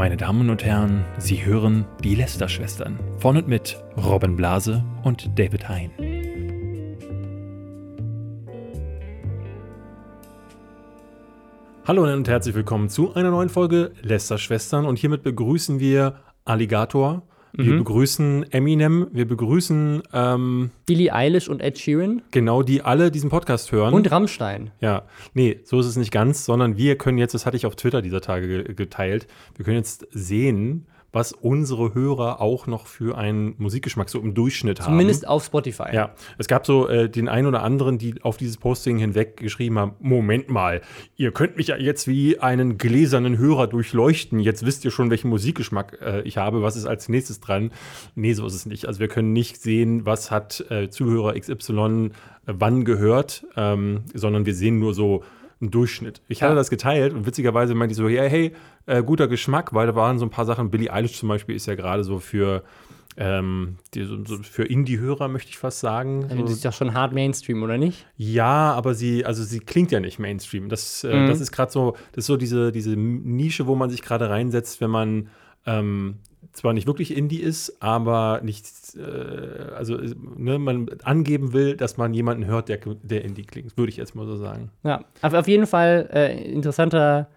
Meine Damen und Herren, Sie hören die Lester-Schwestern von und mit Robin Blase und David Hein. Hallo und herzlich willkommen zu einer neuen Folge Lester-Schwestern und hiermit begrüßen wir Alligator, wir Mhm. begrüßen Eminem, wir begrüßen ähm, Billie Eilish und Ed Sheeran genau die alle diesen Podcast hören. und Rammstein. Ja, nee, so ist es nicht ganz, sondern wir können jetzt, das hatte ich auf Twitter dieser Tage ge geteilt, wir können jetzt sehen, was unsere Hörer auch noch für einen Musikgeschmack so im Durchschnitt haben. Zumindest auf Spotify. Ja, es gab so äh, den einen oder anderen, die auf dieses Posting hinweg geschrieben haben: Moment mal, ihr könnt mich ja jetzt wie einen gläsernen Hörer durchleuchten. Jetzt wisst ihr schon, welchen Musikgeschmack äh, ich habe. Was ist als nächstes dran? Nee, so ist es nicht. Also, wir können nicht sehen, was hat äh, Zuhörer XY äh, wann gehört, ähm, sondern wir sehen nur so einen Durchschnitt. Ich hatte Ja. das geteilt und witzigerweise meinte ich so: Ja, hey, äh, guter Geschmack, weil da waren so ein paar Sachen. Billie Eilish zum Beispiel ist ja gerade so für. Ähm, die, so, für Indie-Hörer möchte ich fast sagen. Also, Das ist ja schon hart Mainstream, oder nicht? ja, aber sie, also sie klingt ja nicht Mainstream. Das, äh, Mhm. das ist gerade so, das ist so diese, diese Nische, wo man sich gerade reinsetzt, wenn man ähm, zwar nicht wirklich Indie ist, aber nicht, äh, also äh, ne, man angeben will, dass man jemanden hört, der, der Indie klingt, würde ich jetzt mal so sagen. Ja. Auf, auf jeden Fall äh, interessanter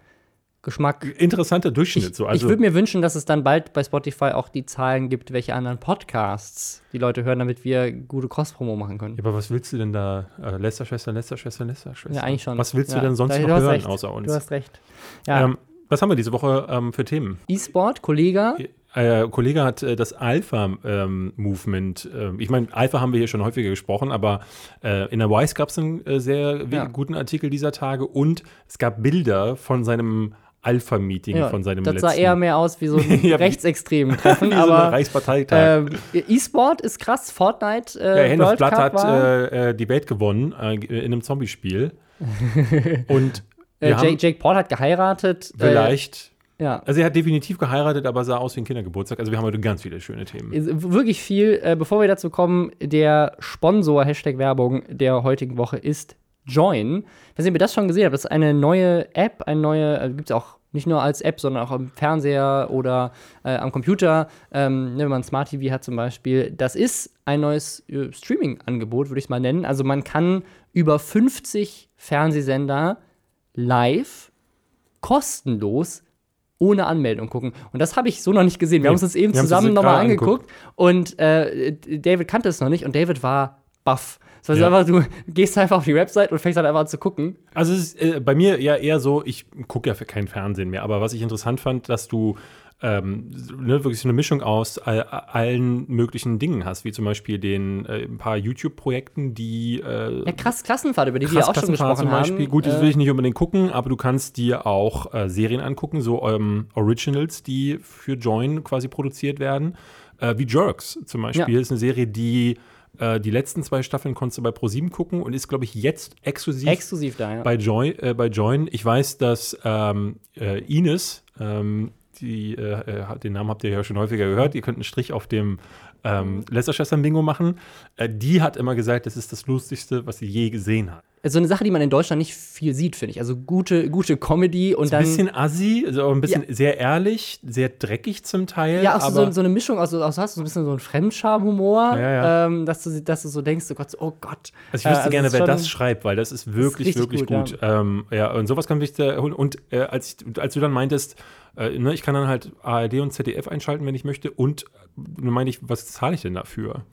Geschmack. Interessanter Durchschnitt. Ich, so. ich Also, würde mir wünschen, dass es dann bald bei Spotify auch die Zahlen gibt, welche anderen Podcasts die Leute hören, damit wir gute Cross-Promo machen können. ja, aber was willst du denn da? Äh, Lästerschwester, Lästerschwester, Lästerschwester. Ja, eigentlich schon. Was willst ja. du denn sonst Da- noch hören, recht. außer uns? Du hast recht. Ja, Ähm, was haben wir diese Woche ähm, für Themen? E-Sport, Kollege. Äh, Kollege hat äh, das Alpha-Movement, äh, ich meine, Alpha haben wir hier schon häufiger gesprochen, aber äh, in der Wise gab es einen äh, sehr Ja. guten Artikel dieser Tage und es gab Bilder von seinem Alpha-Meeting, Ja, von seinem das letzten. sah eher mehr aus wie so ein Ja, rechtsextremen Treffen, wie so ein aber Reichsparteitag. ähm, E-Sport ist krass. Fortnite äh, ja, World Blatt Cup hat war. äh, äh, die Welt gewonnen äh, in einem Zombie-Spiel. und Äh, Jake, Jake Paul hat geheiratet. vielleicht, Äh, ja. also er hat definitiv geheiratet, aber sah aus wie ein Kindergeburtstag. Also wir haben heute ganz viele schöne Themen. Wirklich viel. Äh, bevor wir dazu kommen, der Sponsor, Hashtag Werbung der heutigen Woche ist Join. Ob ihr das schon gesehen habt. Das ist eine neue App, eine neue, äh, gibt es auch nicht nur als App, sondern auch am Fernseher oder äh, am Computer, ähm, ne, wenn man Smart TV hat zum Beispiel. Das ist ein neues äh, Streaming-Angebot, würde ich es mal nennen. Also man kann über 50 Fernsehsender live kostenlos ohne Anmeldung gucken. Und das habe ich so noch nicht gesehen. Wir Nee, haben uns das eben zusammen nochmal angeguckt. Und äh, David kannte es noch nicht und David war baff. Das heißt Ja. einfach, du gehst einfach auf die Website und fängst halt einfach an zu gucken. Also es ist äh, bei mir ja eher so, ich gucke ja für kein Fernsehen mehr, aber was ich interessant fand, dass du ähm, ne, wirklich so eine Mischung aus all, allen möglichen Dingen hast, wie zum Beispiel den äh, ein paar YouTube-Projekten, die äh, Ja, krass, Klassenfahrt, über die wir auch schon gesprochen zum Beispiel. haben. Gut, das Äh, will ich nicht unbedingt gucken, aber du kannst dir auch äh, Serien angucken, so ähm, Originals, die für Join quasi produziert werden. Äh, wie Jerks zum Beispiel. Ja. ist eine Serie, die die letzten zwei Staffeln konntest du bei ProSieben gucken und ist, glaube ich, jetzt exklusiv exklusiv da, ja. bei, Join, äh, bei Join. Ich weiß, dass ähm, äh, Ines, ähm, die, äh, äh, den Namen habt ihr ja schon häufiger gehört, ihr könnt einen Strich auf dem ähm, Lästerschwestern-Bingo machen. Äh, die hat immer gesagt, das ist das Lustigste, was sie je gesehen hat. So eine Sache, die man in Deutschland nicht viel sieht, finde ich. Also gute, gute Comedy und Ein dann. bisschen assi, also auch ein bisschen sehr ehrlich, sehr dreckig zum Teil. ja, auch so, aber so, eine Mischung aus, aus hast du so ein bisschen so einen Fremdscham-Humor, Ja, ja. Ähm, dass, du, dass du so denkst, oh Gott, oh Gott. Also ich wüsste Äh, gerne, es ist wer das schreibt, weil das ist wirklich, richtig wirklich gut, gut. Ähm, ja, und sowas kann ich da holen. Und äh, als, ich, als du dann meintest, äh, ne, ich kann dann halt ARD und ZDF einschalten, wenn ich möchte. Und dann meine ich, was zahle ich denn dafür?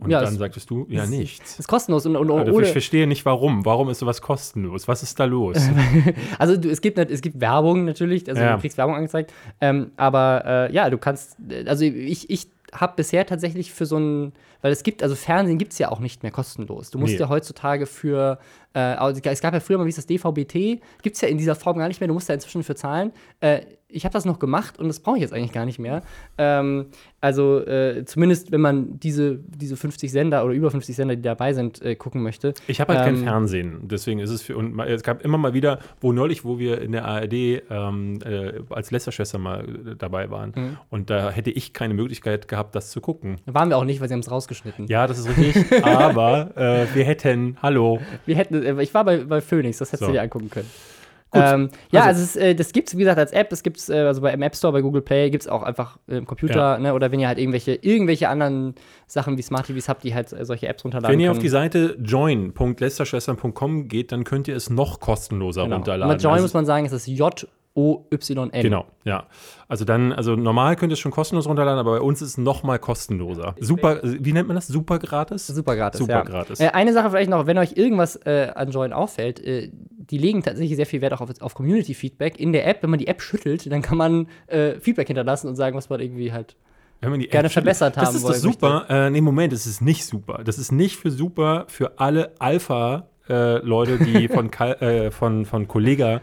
Und Ja, dann es- sagtest du, ja, nichts. Ist kostenlos und, und Also ich verstehe nicht, warum. Warum ist sowas kostenlos? Was ist da los? Also du, es, gibt, es gibt Werbung natürlich, also Ja. du kriegst Werbung angezeigt. Ähm, aber äh, ja, du kannst, also ich, ich habe bisher tatsächlich für so ein, weil es gibt, also Fernsehen gibt es ja auch nicht mehr kostenlos. Du musst Nee. ja heutzutage für, äh, es gab ja früher mal, wie ist das, DVB-T, gibt es ja in dieser Form gar nicht mehr, du musst da inzwischen für zahlen. Äh, ich habe das noch gemacht und das brauche ich jetzt eigentlich gar nicht mehr. Ähm, also äh, zumindest, wenn man diese, diese 50 Sender oder über 50 Sender, die dabei sind, äh, gucken möchte. Ich habe halt kein Ähm, Fernsehen, deswegen ist es für und es gab immer mal wieder, wo neulich, wo wir in der ARD ähm, äh, als Lästerschwester mal äh, dabei waren Mhm. und da hätte ich keine Möglichkeit gehabt, das zu gucken. Waren wir auch nicht, weil sie haben es rausgeschnitten. Ja, das ist richtig, aber äh, wir hätten, hallo, Wir hätten, äh, ich war bei, bei Phoenix, das hättest So. du dir angucken können. Ähm, ja, Also- also, es, äh, das gibt es, wie gesagt, als App. Das gibt es äh, also bei, im App Store, bei Google Play, gibt es auch einfach äh, im Computer. Ja. Ne, oder wenn ihr halt irgendwelche, irgendwelche anderen Sachen wie Smart TVs habt, die halt äh, solche Apps runterladen Wenn ihr auf können. die Seite join.lästerschwestern.com geht, dann könnt ihr es noch kostenloser genau. Und runterladen. bei Join Also- muss man sagen, es ist J-O-Y-N. Genau, ja. Also dann, also normal könnt ihr es schon kostenlos runterladen, aber bei uns ist es noch mal kostenloser. Super, wie nennt man das? Super gratis? Super gratis. Super ja. gratis. Äh, eine Sache vielleicht noch, wenn euch irgendwas äh, an Join auffällt, äh, die legen tatsächlich sehr viel Wert auch auf, auf Community-Feedback. In der App, wenn man die App schüttelt, dann kann man äh, Feedback hinterlassen und sagen, was man irgendwie halt. Wenn man die gerne App verbessert das haben ist das wollen super. Äh, nee, Moment, es ist nicht super. Das ist nicht für super für alle Alpha-Leute, die von, äh, von, von Kollega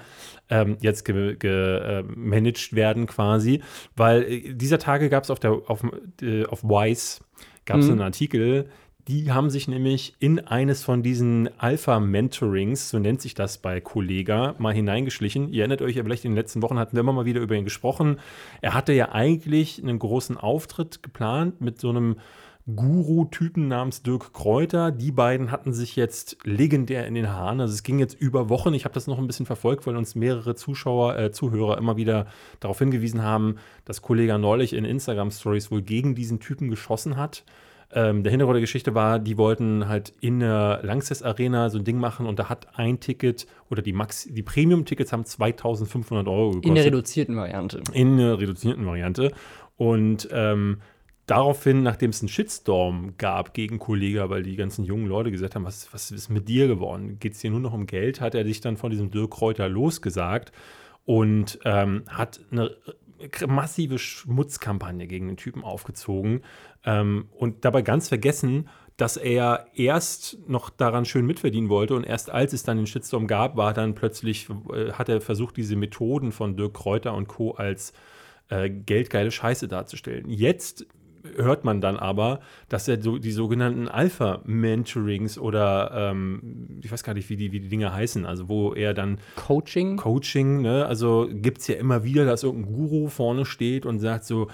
ähm, jetzt gemanagt ge, äh, managed werden quasi. Weil äh, dieser Tage gab es auf, der- auf, äh, auf Wise gab es Mhm. einen Artikel, die haben sich nämlich in eines von diesen Alpha-Mentorings, so nennt sich das bei Kollega, mal hineingeschlichen. Ihr erinnert euch ja vielleicht, in den letzten Wochen hatten wir immer mal wieder über ihn gesprochen. Er hatte ja eigentlich einen großen Auftritt geplant mit so einem Guru-Typen namens Dirk Kräuter. Die beiden hatten sich jetzt legendär in den Haaren. Also es ging jetzt über Wochen. Ich habe das noch ein bisschen verfolgt, weil uns mehrere Zuschauer, äh, Zuhörer immer wieder darauf hingewiesen haben, dass Kollega neulich in Instagram-Stories wohl gegen diesen Typen geschossen hat. Ähm, der Hintergrund der Geschichte war, die wollten halt in der Lanxess Arena so ein Ding machen und da hat ein Ticket oder die, Max die Premium-Tickets haben 2500 Euro gekostet. In der reduzierten Variante. in einer reduzierten Variante. Und ähm, daraufhin, nachdem es einen Shitstorm gab gegen Kollega, weil die ganzen jungen Leute gesagt haben, was, was ist mit dir geworden? Geht es dir nur noch um Geld? Hat er sich dann von diesem Dirk Kräuter losgesagt und ähm, hat eine massive Schmutzkampagne gegen den Typen aufgezogen ähm, und dabei ganz vergessen, dass er erst noch daran schön mitverdienen wollte und erst als es dann den Shitstorm gab, war dann plötzlich, äh, hat er versucht, diese Methoden von Dirk Kräuter und Co. als äh, geldgeile Scheiße darzustellen. Jetzt hört man dann aber, dass er so die sogenannten Alpha-Mentorings oder ähm, ich weiß gar nicht, wie die, wie die Dinge heißen, also wo er dann Coaching. Coaching, ne? Also gibt es ja immer wieder, dass irgendein Guru vorne steht und sagt so,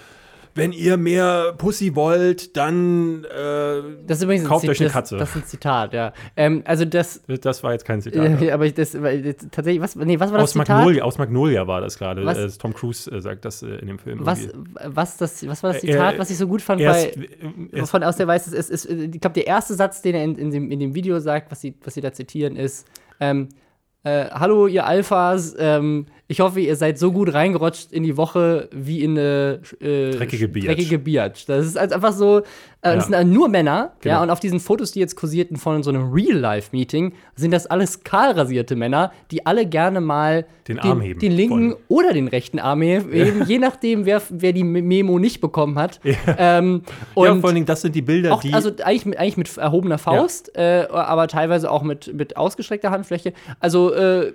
wenn ihr mehr Pussy wollt, dann äh, Das ist übrigens ein kauft euch eine Katze. Das ist ein Zitat, ja. Ähm, also das. das war jetzt kein Zitat. Äh, aber ich, das, tatsächlich, was, nee, was war das aus, Zitat? Magnolia, aus Magnolia war das gerade. Äh, Tom Cruise äh, sagt das äh, in dem Film. Was, was, das, was war das Äh, Zitat, was ich so gut fand Erst, bei. erst, Von aus der Weiß, ist, ist, ich glaube, der erste Satz, den er in, in, dem, in dem Video sagt, was sie, was sie da zitieren, ist: ähm, äh, Hallo, ihr Alphas, ähm, ich hoffe, ihr seid so gut reingerutscht in die Woche wie in eine äh, Dreckige Biatch. dreckige Biatch. Das ist also einfach so, äh, Ja. das sind nur Männer, Genau. ja, und auf diesen Fotos, die jetzt kursierten von so einem Real-Life-Meeting, sind das alles kahlrasierte Männer, die alle gerne mal Den Arm heben den linken wollen. oder den rechten Arm heben, je nachdem, wer, wer die Memo nicht bekommen hat. Ähm, und ja, vor allen Dingen, das sind die Bilder, auch, die. also eigentlich mit, eigentlich mit erhobener Faust, äh, aber teilweise auch mit, mit ausgestreckter Handfläche. Also äh,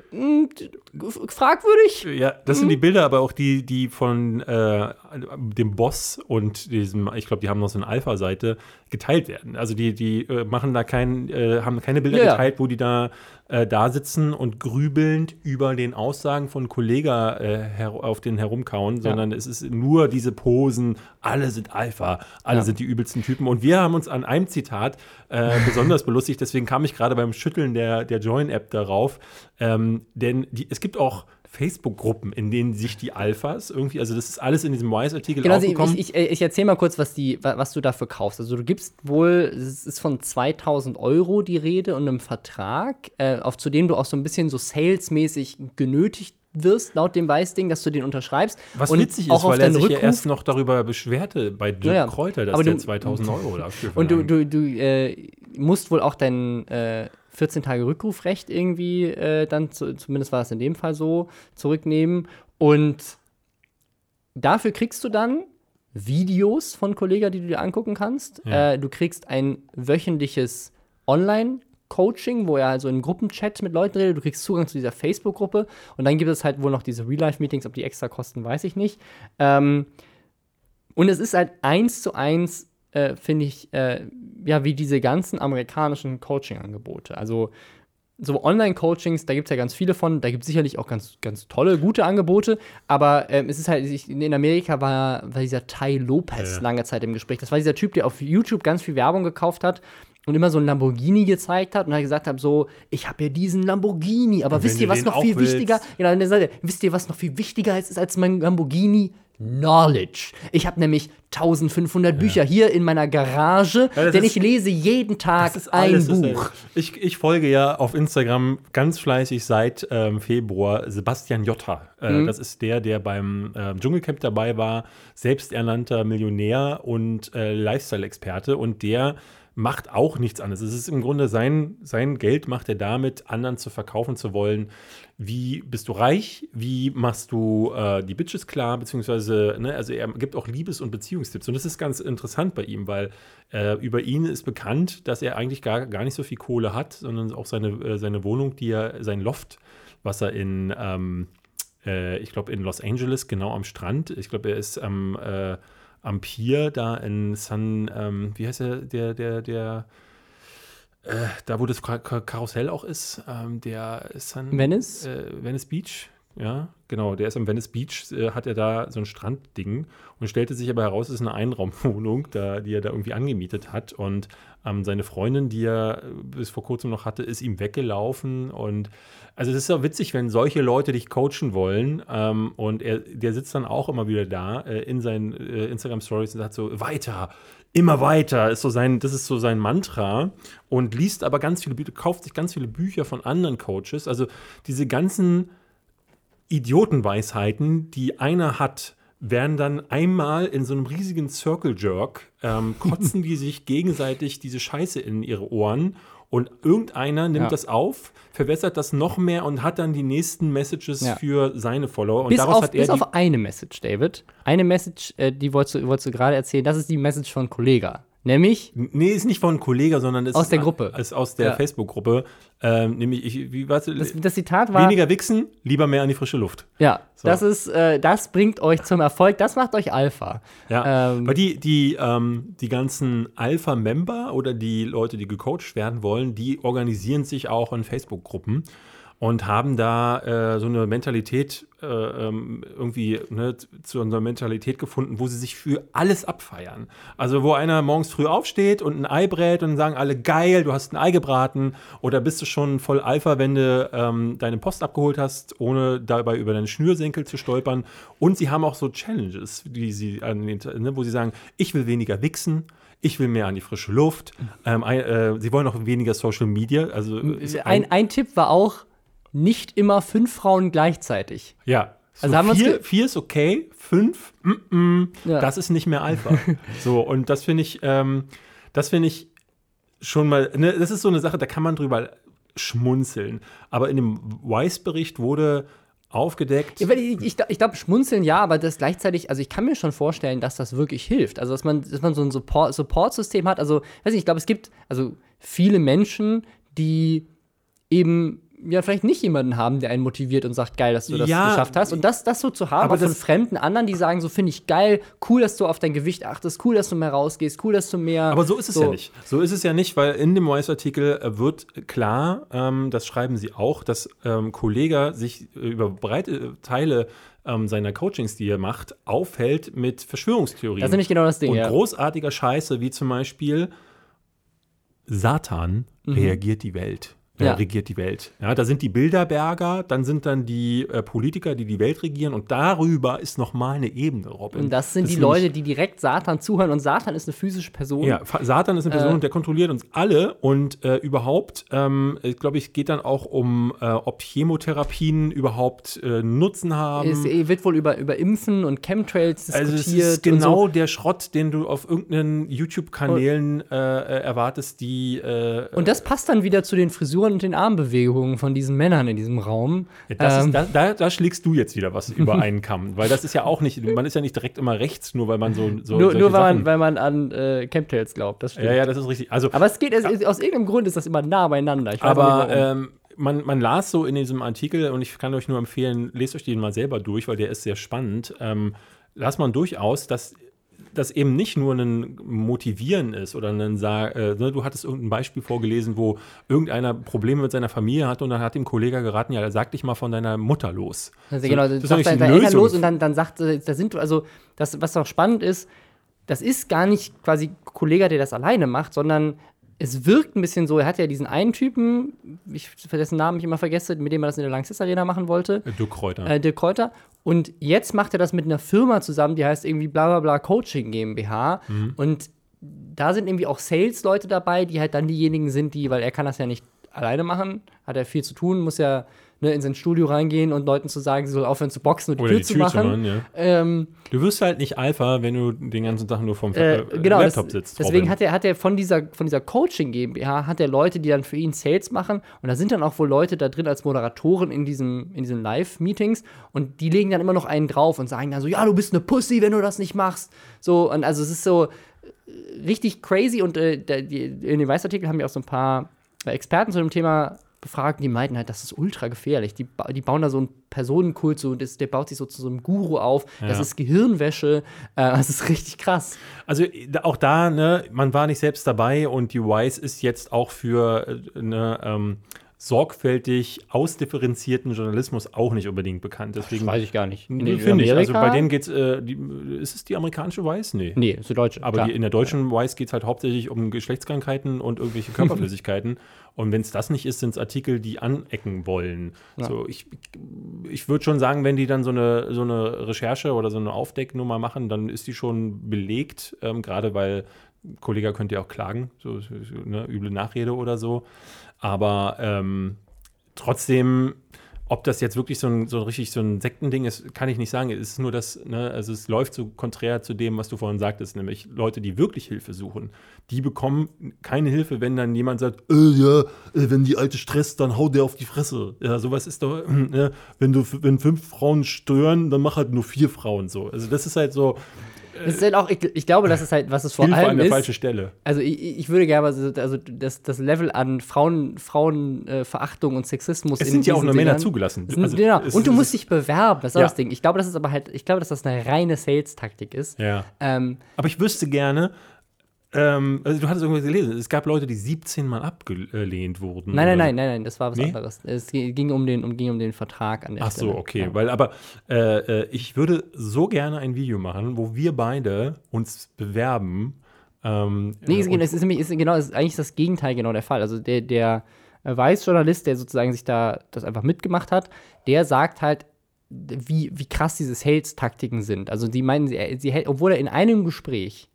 fragwürdig. Ja, das Mhm. sind die Bilder, aber auch die, die von äh, dem Boss und diesem, ich glaube, die haben noch so eine Alpha-Seite geteilt werden. Also die, die äh, machen da kein, äh, haben keine Bilder ja. geteilt, wo die da äh, da sitzen und grübelnd über den Aussagen von Kollega äh, auf den herumkauen, sondern es ist nur diese Posen, alle sind Alpha, alle Ja. sind die übelsten Typen. Und wir haben uns an einem Zitat äh, besonders belustigt, deswegen kam ich gerade beim Schütteln der, der Join-App darauf. Ähm, denn die, es gibt auch Facebook-Gruppen, in denen sich die Alphas irgendwie, also das ist alles in diesem Wise-Artikel Genau, also aufgekommen. ich, ich, ich erzähle mal kurz, was, die, wa- was du dafür kaufst. Also du gibst wohl, es ist von 2000 Euro die Rede und einem Vertrag, äh, auf, zu dem du auch so ein bisschen so salesmäßig genötigt wirst, laut dem Weißding, dass du den unterschreibst. was und witzig auch ist, weil er deinen sich ja Rückruf erst noch darüber beschwerte bei Dirk Ja, ja. Kräuter, dass Aber der du- 2000 Euro dafür Und du, du, du äh, musst wohl auch dein äh, 14 Tage Rückrufrecht irgendwie äh, dann, zu, zumindest war es in dem Fall so, zurücknehmen. Und dafür kriegst du dann Videos von Kollega, die du dir angucken kannst. Ja. Äh, du kriegst ein wöchentliches Online-Coaching, wo er also in Gruppenchat mit Leuten redet. Du kriegst Zugang zu dieser Facebook-Gruppe. Und dann gibt es halt wohl noch diese Real-Life-Meetings, ob die extra kosten, weiß ich nicht. Ähm, und es ist halt eins zu eins, äh, finde ich, äh, ja, wie diese ganzen amerikanischen Coaching-Angebote. Also so Online-Coachings, da gibt es ja ganz viele von, da gibt es sicherlich auch ganz, ganz tolle, gute Angebote, aber ähm, es ist halt, ich, in Amerika war, war dieser Tai Lopez Ja. lange Zeit im Gespräch. Das war dieser Typ, der auf YouTube ganz viel Werbung gekauft hat und immer so ein Lamborghini gezeigt hat und halt gesagt hat, so, ich habe hier diesen Lamborghini, aber wisst ihr, was noch viel willst? wichtiger, genau, wisst ihr, was noch viel wichtiger ist, ist als mein Lamborghini? Knowledge. Ich habe nämlich 1500 Bücher hier in meiner Garage, Ja, denn ist- ich lese jeden Tag ein Buch. Ich, ich folge ja auf Instagram ganz fleißig seit ähm, Februar Sebastian Jotta. Äh, Mhm. Das ist der, der beim ähm, Dschungelcamp dabei war, selbsternannter Millionär und äh, Lifestyle-Experte. Und der macht auch nichts anderes. Es ist im Grunde sein, sein Geld macht er damit, anderen zu verkaufen zu wollen. Wie bist du reich? Wie machst du äh, die Bitches klar? Beziehungsweise, ne, also er gibt auch Liebes- und Beziehungstipps. Und das ist ganz interessant bei ihm, weil äh, über ihn ist bekannt, dass er eigentlich gar, gar nicht so viel Kohle hat, sondern auch seine, äh, seine Wohnung, die er, sein Loft, was er in, ähm, äh, ich glaube, in Los Angeles, genau am Strand, ich glaube, er ist am, äh, am Pier da in San, ähm, wie heißt der, der, der, der, äh, da wo das Kar Kar Karussell auch ist, ähm, der San Venice? äh, Venice Beach, ja, genau, der ist am Venice Beach, äh, hat er da so ein Strandding und stellte sich aber heraus, es ist eine Einraumwohnung, da, die er da irgendwie angemietet hat. Und ähm, seine Freundin, die er äh, bis vor kurzem noch hatte, ist ihm weggelaufen. Und also es ist ja witzig, wenn solche Leute dich coachen wollen. Ähm, und er, der sitzt dann auch immer wieder da äh, in seinen äh, Instagram Stories und sagt so weiter, immer weiter, ist so sein, das ist so sein Mantra. Und liest aber ganz viele Bücher, kauft sich ganz viele Bücher von anderen Coaches, also diese ganzen Idiotenweisheiten, die einer hat, werden dann einmal in so einem riesigen Circle Jerk, ähm, kotzen die sich gegenseitig diese Scheiße in ihre Ohren und irgendeiner nimmt Ja. das auf, verwässert das noch mehr und hat dann die nächsten Messages Ja. für seine Follower. Und Bis, daraus auf, hat er bis auf eine Message, David. Eine Message, äh, die wolltest du, wolltest du gerade erzählen. Das ist die Message von Kollega. Nämlich, Nee, ist nicht von einem Kollegen, sondern das Aus ist der Gruppe. Ist aus der Ja. Facebook-Gruppe. Ähm, nämlich, ich, wie, du, das, das Zitat war. weniger wichsen, lieber mehr an die frische Luft. Ja, So. das ist, äh, das bringt euch zum Erfolg. Das macht euch Alpha. Ja, Ähm, weil die, die, ähm, die ganzen Alpha-Member oder die Leute, die gecoacht werden wollen, die organisieren sich auch in Facebook-Gruppen und haben da äh, so eine Mentalität äh, ähm, irgendwie ne, zu unserer Mentalität gefunden, wo sie sich für alles abfeiern. Also wo einer morgens früh aufsteht und ein Ei brät und sagen alle, geil, du hast ein Ei gebraten oder bist du schon voll Alpha, wenn du ähm, deine Post abgeholt hast, ohne dabei über deinen Schnürsenkel zu stolpern. Und sie haben auch so Challenges, die sie ne, wo sie sagen, ich will weniger wichsen, ich will mehr an die frische Luft. Ähm, ein, äh, sie wollen auch weniger Social Media. Also ist ein, ein Tipp war auch, nicht immer fünf Frauen gleichzeitig. Ja. So Also haben vier, vier ist okay, fünf, mm, mm, Ja. das ist nicht mehr Alpha. so, und das finde ich, ähm, das finde ich schon mal, ne, das ist so eine Sache, da kann man drüber schmunzeln. Aber in dem Weiss-Bericht wurde aufgedeckt. Ja, ich, ich, ich glaube, schmunzeln ja, aber das gleichzeitig, also ich kann mir schon vorstellen, dass das wirklich hilft. Also, dass man, dass man so ein Support- Support-System hat. Also, weiß nicht, ich glaube, es gibt also viele Menschen, die eben ja vielleicht nicht jemanden haben, der einen motiviert und sagt, geil, dass du das Ja, geschafft hast. Und das, das so zu haben, aber von fremden anderen, die sagen, so finde ich geil, cool, dass du auf dein Gewicht achtest, cool, dass du mehr rausgehst, cool, dass du mehr. Aber so ist es ja nicht. So ist es ja nicht, weil in dem Weiss-Artikel äh, wird klar, ähm, das schreiben sie auch, dass ähm, Kollega sich äh, über breite Teile ähm, seiner Coachings, die er macht, aufhält mit Verschwörungstheorien. Das ist nämlich genau das Ding, Und ja. großartiger Scheiße, wie zum Beispiel Satan reagiert die Welt. Äh. Ja. regiert die Welt. Ja, da sind die Bilderberger, dann sind dann die äh, Politiker, die die Welt regieren und darüber ist noch mal eine Ebene, Robin. und das sind die ist Leute, die direkt Satan zuhören. Und Satan ist eine physische Person. ja, Satan ist eine Person, Äh. und der kontrolliert uns alle und äh, überhaupt, ähm, ich glaube, es geht dann auch um, äh, ob Chemotherapien überhaupt Nutzen haben. Es wird wohl über, über Impfen und Chemtrails diskutiert. also es ist genau so. der Schrott, den du auf irgendeinen YouTube-Kanälen erwartest, die Und das passt dann wieder zu den Frisuren und den Armbewegungen von diesen Männern in diesem Raum. Ja, das Ähm, ist, da, da, da schlägst du jetzt wieder was über einen Kamm, weil das ist ja auch nicht, man ist ja nicht direkt immer rechts, nur weil man so, so nur nur weil, Sachen- man, weil man an äh, Chemtrails glaubt, das stimmt. ja, ja, das ist richtig. Also, Aber es geht, es, ist- aus irgendeinem Grund ist das immer nah beieinander. Aber ähm, man, man las so in diesem Artikel und ich kann euch nur empfehlen, lest euch den mal selber durch, weil der ist sehr spannend. Ähm, las man durchaus, dass das eben nicht nur ein Motivieren ist oder ein äh, ne, du hattest irgendein Beispiel vorgelesen, wo irgendeiner Probleme mit seiner Familie hat und dann hat dem Kollege geraten, ja, sag dich mal von deiner Mutter los. Also genau, das sagt deine Eltern los und dann, dann sagt, äh, da sind du, also das, was auch spannend ist, das ist gar nicht quasi Kollege, der das alleine macht, sondern es wirkt ein bisschen so, er hat ja diesen einen Typen, ich, dessen Namen ich immer vergesse, mit dem er das in der Langsys Arena machen wollte. Äh, Dirk Kräuter. Äh, Dirk Kräuter. Und jetzt macht er das mit einer Firma zusammen, die heißt irgendwie bla bla bla Coaching GmbH. Mhm. Und da sind irgendwie auch Sales-Leute dabei, die halt dann diejenigen sind, die, weil er kann das ja nicht alleine machen, hat er viel zu tun, muss ja ne, in sein Studio reingehen und Leuten zu sagen, sie sollen aufhören zu boxen und die, Tür, die Tür, zu machen. Zu machen ja. ähm, du wirst halt nicht Alpha, wenn du den ganzen Tag nur vom äh, genau, Laptop sitzt. Deswegen hat er, hat er von dieser, von dieser Coaching GmbH hat er Leute, die dann für ihn Sales machen und da sind dann auch wohl Leute da drin als Moderatoren in, diesem, in diesen Live-Meetings und die legen dann immer noch einen drauf und sagen dann so, ja, du bist eine Pussy, wenn du das nicht machst. So, und also es ist so äh, richtig crazy und äh, in den Weißartikel haben ja auch so ein paar Experten zu dem Thema befragt, die meinten halt, das ist ultra gefährlich. Die, die bauen da so einen Personenkult, so, das, der baut sich so zu so einem Guru auf. Ja. Das ist Gehirnwäsche. Äh, das ist richtig krass. Also auch da, ne, man war nicht selbst dabei und die Wise ist jetzt auch für äh, ne, ähm, sorgfältig ausdifferenzierten Journalismus auch nicht unbedingt bekannt. Deswegen, das weiß ich gar nicht. Finde ich. Also bei denen geht es, äh, ist es die amerikanische Weiß? Nee. Nee, ist die deutsche. Aber die, in der deutschen Weiß geht es halt hauptsächlich um Geschlechtskrankheiten und irgendwelche Körperflüssigkeiten. und wenn es das nicht ist, sind es Artikel, die anecken wollen. Ja. So, ich ich würde schon sagen, wenn die dann so eine, so eine Recherche oder so eine Aufdecknummer machen, dann ist die schon belegt, ähm, gerade weil Kollege könnte ja auch klagen, so, so eine üble Nachrede oder so. Aber ähm, trotzdem, ob das jetzt wirklich so ein, so richtig so ein Sektending ist, kann ich nicht sagen. Es ist nur das, ne, also es läuft so konträr zu dem, was du vorhin sagtest, nämlich Leute, die wirklich Hilfe suchen, die bekommen keine Hilfe, wenn dann jemand sagt, äh, ja, äh, wenn die alte stresst, dann hau der auf die Fresse. Ja, sowas ist doch, äh, wenn du, wenn fünf Frauen stören, dann mach halt nur vier Frauen so. Also das ist halt so, das ist halt auch, ich, ich, glaube, das ist halt, was es vor Hilfe allem an der ist. falsche Stelle. Also ich, ich würde gerne, also, also das, das Level an Frauen, Frauenverachtung äh, und Sexismus. Es sind ja auch nur Männer zugelassen. Sind, also, genau. Und du musst dich bewerben, das ist ja. das Ding. Ich glaube, das ist aber halt, ich glaube, dass das eine reine Sales-Taktik ist. Ja. Ähm, aber ich wüsste gerne, ähm, also du hattest irgendwas gelesen. Es gab Leute, die 17 Mal abgelehnt wurden. Nein, nein, nein, nein, nein, das war was nee? anderes. Es ging um den, um, ging um den Vertrag an der Ach Stelle. so, okay. Ja. Weil, aber äh, äh, ich würde so gerne ein Video machen, wo wir beide uns bewerben. Ähm, nee, es, ist, nämlich, ist, genau, ist eigentlich das Gegenteil genau der Fall. Also der, der Weißjournalist, der sozusagen sich da das einfach mitgemacht hat, der sagt halt, wie, wie krass diese Sales-Taktiken sind. Also die meinen, sie, sie, obwohl er in einem Gespräch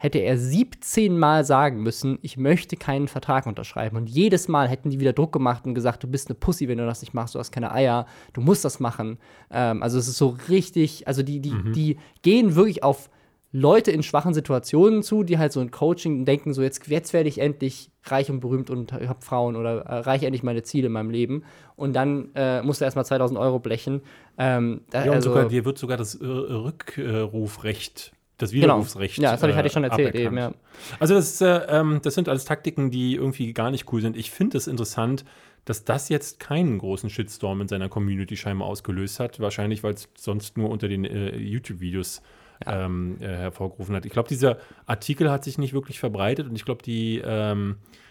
hätte er 17 Mal sagen müssen, ich möchte keinen Vertrag unterschreiben. Und jedes Mal hätten die wieder Druck gemacht und gesagt, du bist eine Pussy, wenn du das nicht machst, du hast keine Eier, du musst das machen. Ähm, also es ist so richtig, also die, die, mhm. die gehen wirklich auf Leute in schwachen Situationen zu, die halt so ein Coaching denken, so jetzt, jetzt werde ich endlich reich und berühmt und habe Frauen oder erreiche endlich meine Ziele in meinem Leben. Und dann äh, musst du erstmal 2000 Euro blechen. Ähm, da, ja, und also, sogar, dir wird sogar das äh, Rückrufrecht das genau. Widerrufsrecht. Genau. Ja, das ich, hatte ich schon erzählt eben, ja. Also das, äh, ähm, das sind alles Taktiken, die irgendwie gar nicht cool sind. Ich finde es interessant, dass das jetzt keinen großen Shitstorm in seiner Community scheinbar ausgelöst hat. Wahrscheinlich, weil es sonst nur unter den äh, YouTube-Videos ja. ähm, äh, hervorgerufen hat. Ich glaube, dieser Artikel hat sich nicht wirklich verbreitet und ich glaube, die ähm, äh,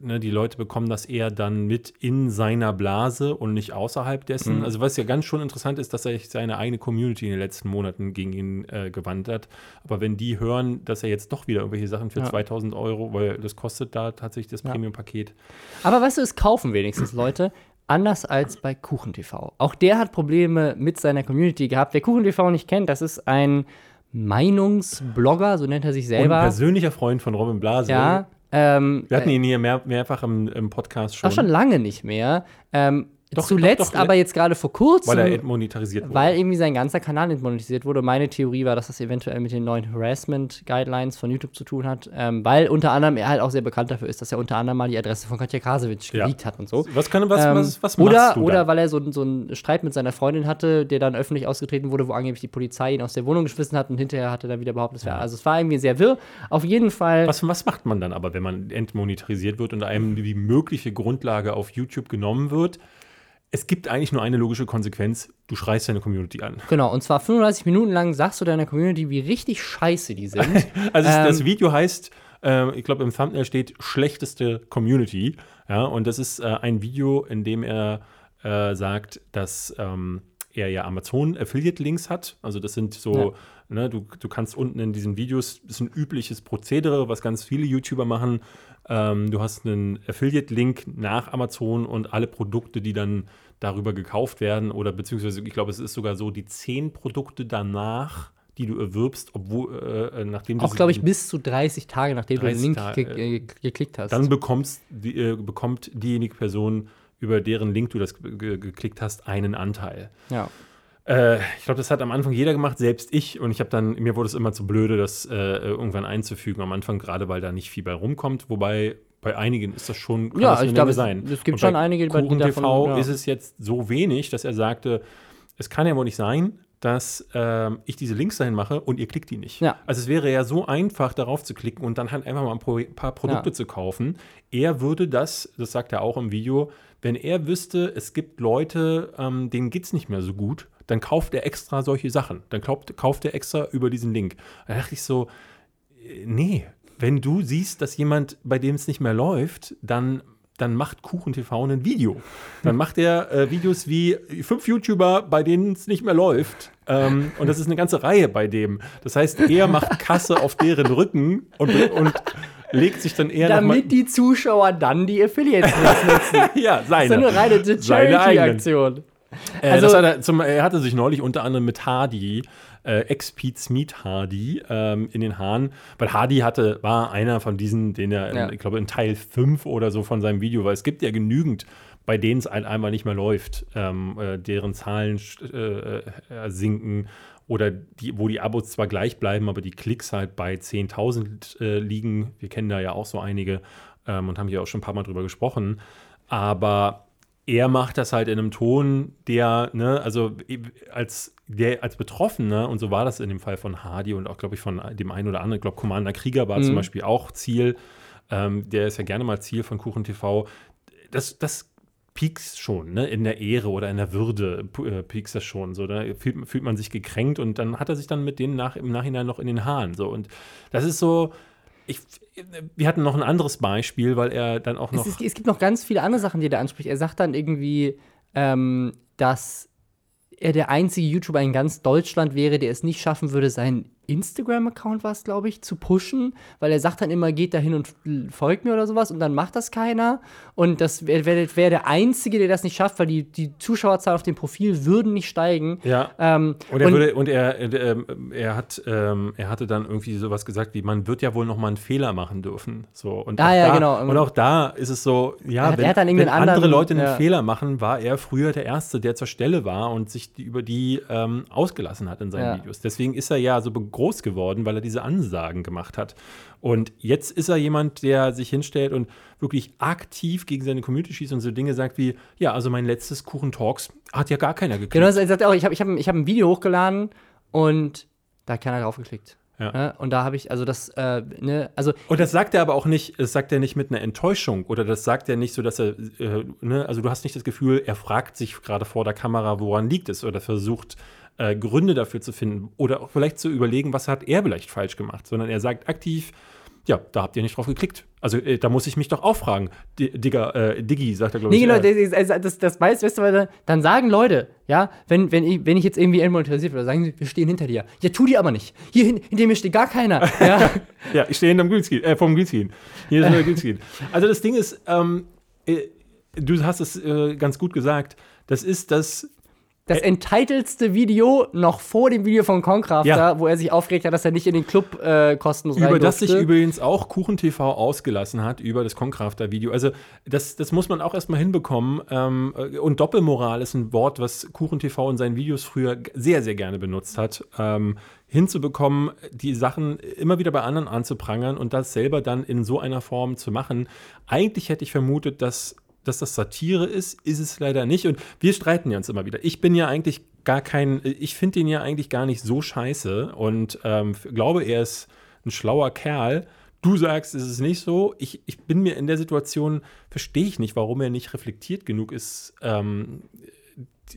ne, die Leute bekommen das eher dann mit in seiner Blase und nicht außerhalb dessen. Mhm. Also was ja ganz schon interessant ist, dass er seine eigene Community in den letzten Monaten gegen ihn äh, gewandt hat. Aber wenn die hören, dass er jetzt doch wieder irgendwelche Sachen für ja. 2000 Euro, weil das kostet da tatsächlich das ja. Premium-Paket. Aber weißt du, es kaufen wenigstens Leute. Anders als bei KuchenTV. Auch der hat Probleme mit seiner Community gehabt. Wer KuchenTV nicht kennt, das ist ein Meinungsblogger, so nennt er sich selber. Und ein persönlicher Freund von Robin Blase. Ja, ähm, Wir hatten ihn hier mehr, mehrfach im, im Podcast schon. Auch schon lange nicht mehr. Ähm, doch, Zuletzt doch, doch, aber jetzt gerade vor kurzem. Weil er entmonetarisiert wurde. Weil irgendwie sein ganzer Kanal entmonetarisiert wurde. Meine Theorie war, dass das eventuell mit den neuen Harassment-Guidelines von YouTube zu tun hat. Ähm, weil unter anderem er halt auch sehr bekannt dafür ist, dass er unter anderem mal die Adresse von Katja Krasowitsch ja. geleakt hat und so. Was kann was, ähm, was, was oder, du Oder weil er so, so einen Streit mit seiner Freundin hatte, der dann öffentlich ausgetreten wurde, wo angeblich die Polizei ihn aus der Wohnung geschmissen hat und hinterher hat er dann wieder behauptet, es wäre. Ja. Also es war irgendwie sehr wirr. Auf jeden Fall. Was, was macht man dann aber, wenn man entmonetarisiert wird und einem die mögliche Grundlage auf YouTube genommen wird? Es gibt eigentlich nur eine logische Konsequenz. Du schreist deine Community an. Genau, und zwar 35 Minuten lang sagst du deiner Community, wie richtig scheiße die sind. Also es- das Ähm, Video heißt, äh, ich glaube im Thumbnail steht schlechteste Community. Ja, und das ist äh, ein Video, in dem er äh, sagt, dass ähm, er ja Amazon Affiliate Links hat. Also das sind so, ne, du, du kannst unten in diesen Videos, das ist ein übliches Prozedere, was ganz viele YouTuber machen. Ähm, du hast einen Affiliate-Link nach Amazon und alle Produkte, die dann darüber gekauft werden oder beziehungsweise ich glaube, es ist sogar so, die zehn Produkte danach, die du erwirbst, obwohl, äh, nachdem du auch, glaube ich, bis zu 30 Tage, nachdem du den 30 Link Tage, ge ge geklickt hast. dann bekommst, die, äh, bekommt diejenige Person, über deren Link du das ge geklickt hast, einen Anteil. ja. Äh, ich glaube, das hat am Anfang jeder gemacht, selbst ich. Und ich habe dann, mir wurde es immer zu blöde, das äh, irgendwann einzufügen am Anfang, gerade weil da nicht viel bei rumkommt. Wobei bei einigen ist das schon, kann Ja, das ich glaube, Menge es- sein. es gibt schon einige, bei- davon- TV ja. ist es jetzt so wenig, dass er sagte, es kann ja wohl nicht sein, dass ähm, ich diese Links dahin mache und ihr klickt die nicht. Ja. Also es wäre ja so einfach, darauf zu klicken und dann halt einfach mal ein Pro paar Produkte Ja. zu kaufen. Er würde das, das sagt er auch im Video, wenn er wüsste, es gibt Leute, ähm, denen geht es nicht mehr so gut, dann kauft er extra solche Sachen. Dann kauft, kauft er extra über diesen Link. Da dachte ich so, äh, nee, wenn du siehst, dass jemand, bei dem es nicht mehr läuft, dann, dann macht Kuchen TV ein Video. Dann macht er äh, Videos wie fünf YouTuber, bei denen es nicht mehr läuft. Ähm, und das ist eine ganze Reihe bei dem. Das heißt, er macht Kasse auf deren Rücken und, und legt sich dann eher Damit die Zuschauer dann die Affiliates nutzen. ja, Das ist seine. eine reine Seine. Charity-Aktion. Äh, Also- hat er, zum, er hatte sich neulich unter anderem mit Hardy, äh, ex-Pete Meet Hardy, ähm, in den Haaren, weil Hardy hatte, war einer von diesen, den er, Ja. ich glaube, in Teil 5 oder so von seinem Video, weil es gibt ja genügend, bei denen es ein, einmal nicht mehr läuft, ähm, äh, deren Zahlen äh, äh, sinken oder die, wo die Abos zwar gleich bleiben, aber die Klicks halt bei 10.000 äh, liegen. Wir kennen da ja auch so einige ähm, und haben hier auch schon ein paar Mal drüber gesprochen. Aber er macht das halt in einem Ton, der, ne, also als, der, als Betroffener, und so war das in dem Fall von Hardy und auch, glaube ich, von dem einen oder anderen, ich glaube, Commander Krieger war zum Mhm. Beispiel auch Ziel, ähm, der ist ja gerne mal Ziel von Kuchen TV. Das, das piekst schon, ne, in der Ehre oder in der Würde äh, piekst das schon, so, da fühlt, fühlt man sich gekränkt und dann hat er sich dann mit denen nach, im Nachhinein noch in den Haaren, so, und das ist so, ich, wir hatten noch ein anderes Beispiel, weil er dann auch noch Es, ist, es gibt noch ganz viele andere Sachen, die er anspricht. Er sagt dann irgendwie, ähm, dass er der einzige YouTuber in ganz Deutschland wäre, der es nicht schaffen würde, seinen Instagram-Account, was glaube ich, zu pushen, weil er sagt dann immer, geht da hin und folgt mir oder sowas und dann macht das keiner. Und das wäre wär, wär der Einzige, der das nicht schafft, weil die, die Zuschauerzahl auf dem Profil würden nicht steigen. Ja. Ähm, Und er, würde, und er, äh, er, hat, ähm, er hatte dann irgendwie sowas gesagt, wie man wird ja wohl noch mal einen Fehler machen dürfen. So, und Ah, auch ja, da, genau. Und auch da ist es so, ja, hat- wenn, wenn andere anderen- Leute einen ja. Fehler machen, war er früher der Erste, der zur Stelle war und sich die, über die ähm, ausgelassen hat in seinen Ja. Videos. Deswegen ist er ja so be- groß geworden, weil er diese Ansagen gemacht hat. Und jetzt ist er jemand, der sich hinstellt und wirklich aktiv gegen seine Community schießt und so Dinge sagt wie, ja, also mein letztes Kuchen Talks hat ja gar keiner gekriegt. Genau, er sagt auch, ich habe ich hab, ich hab ein Video hochgeladen und da hat keiner drauf geklickt. Ja. Ne? Und da habe ich, also das, äh, ne, also Und das sagt er aber auch nicht, das sagt er nicht mit einer Enttäuschung oder das sagt er nicht so, dass er, äh, ne, also du hast nicht das Gefühl, er fragt sich gerade vor der Kamera, woran liegt es oder versucht äh, Gründe dafür zu finden oder auch vielleicht zu überlegen, was hat er vielleicht falsch gemacht, sondern er sagt aktiv, ja, da habt ihr nicht drauf geklickt. Also äh, da muss ich mich doch auch fragen. Di- Digga, äh, Diggi, sagt er, glaube Nee, ich. genau, äh, das, das, das, das weiß, weißt du, weil dann sagen Leute, ja, wenn, wenn, ich, wenn ich jetzt irgendwie monetarisiert werde, sagen sie, wir stehen hinter dir. Ja, tu die aber nicht. Hier hin, hinter mir steht gar keiner. Ja, Ja, ich stehe hinterm Greenscreen, äh, vom Greenscreen. Hier ist nur der Greenscreen. Also das Ding ist, ähm, äh, du hast es äh, ganz gut gesagt, das ist das das entitledste Video noch vor dem Video von Concrafter, Ja. wo er sich aufgeregt hat, dass er nicht in den Club äh, kostenlos rein Über das sich übrigens auch Kuchen TV ausgelassen hat, über das Concrafter-Video. Also, das, das muss man auch erstmal hinbekommen. Ähm, äh, und Doppelmoral ist ein Wort, was Kuchen TV in seinen Videos früher sehr, sehr gerne benutzt hat. Ähm, hinzubekommen, die Sachen immer wieder bei anderen anzuprangern und das selber dann in so einer Form zu machen. Eigentlich hätte ich vermutet, dass, dass das Satire ist, ist es leider nicht. Und wir streiten ja uns immer wieder. Ich bin ja eigentlich gar kein, ich finde ihn ja eigentlich gar nicht so scheiße und ähm, glaube, er ist ein schlauer Kerl. Du sagst, es ist nicht so. Ich, ich bin mir in der Situation, verstehe ich nicht, warum er nicht reflektiert genug ist, ähm,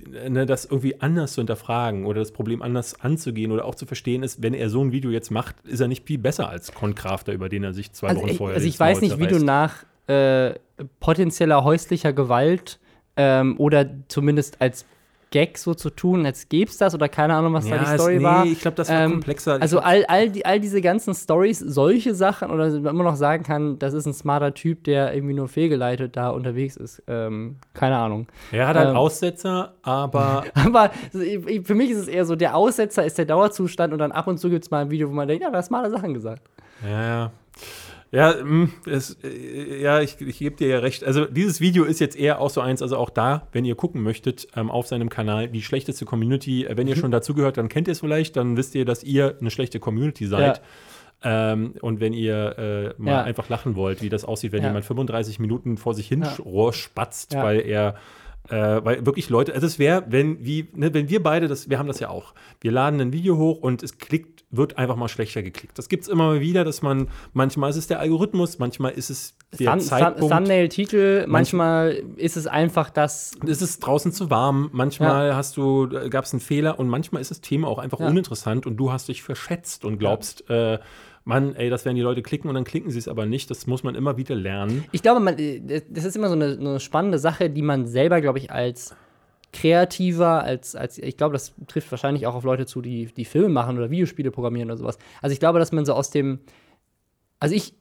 ne, das irgendwie anders zu hinterfragen oder das Problem anders anzugehen oder auch zu verstehen ist, wenn er so ein Video jetzt macht, ist er nicht viel besser als Concrafter, über den er sich zwei Also Wochen ich, vorher also ich weiß nicht, wie du nach äh, potenzieller häuslicher Gewalt ähm, oder zumindest als Gag so zu tun, als gäbe es das oder keine Ahnung, was da ja, die es- Story nee, war. ich glaube, das war Ähm, komplexer. Also all, all, die, all diese ganzen Stories, solche Sachen, oder man immer noch sagen kann, das ist ein smarter Typ, der irgendwie nur fehlgeleitet da unterwegs ist. Ähm, keine Ahnung. er hat halt ähm, Aussetzer, aber Aber für mich ist es eher so, der Aussetzer ist der Dauerzustand und dann ab und zu gibt es mal ein Video, wo man denkt, ja, da hast smarte Sachen gesagt. Ja, ja. Ja, mm, es, äh, ja ich, ich gebe dir ja recht. Also, dieses Video ist jetzt eher auch so eins, also auch da, wenn ihr gucken möchtet, ähm, auf seinem Kanal, die schlechteste Community. Äh, Wenn ihr schon dazugehört, dann kennt ihr es vielleicht, dann wisst ihr, dass ihr eine schlechte Community seid. Ähm, und wenn ihr äh, mal Ja. einfach lachen wollt, wie das aussieht, wenn Ja. jemand 35 Minuten vor sich hin Ja. spatzt, Ja. weil er äh, weil wirklich Leute, also es wäre, wenn, wie, ne, wenn wir beide, das, wir haben das ja auch. Wir laden ein Video hoch und es klickt, wird einfach mal schlechter geklickt. Das gibt es immer mal wieder, dass man, manchmal ist es der Algorithmus, manchmal ist es der Thumb, Zeitpunkt. Thumbnail-Titel, manchmal ist es einfach das. Es ist draußen zu warm, manchmal hast du, gab es einen Fehler und manchmal ist das Thema auch einfach Ja. uninteressant und du hast dich verschätzt und glaubst, äh, Mann, ey, das werden die Leute klicken und dann klicken sie es aber nicht. Das muss man immer wieder lernen. Ich glaube, man, äh, das ist immer so eine, eine spannende Sache, die man selber, glaube ich, als kreativer, als, als ich glaube, das trifft wahrscheinlich auch auf Leute zu, die, die Filme machen oder Videospiele programmieren oder sowas. Also ich glaube, dass man so aus dem, also ich,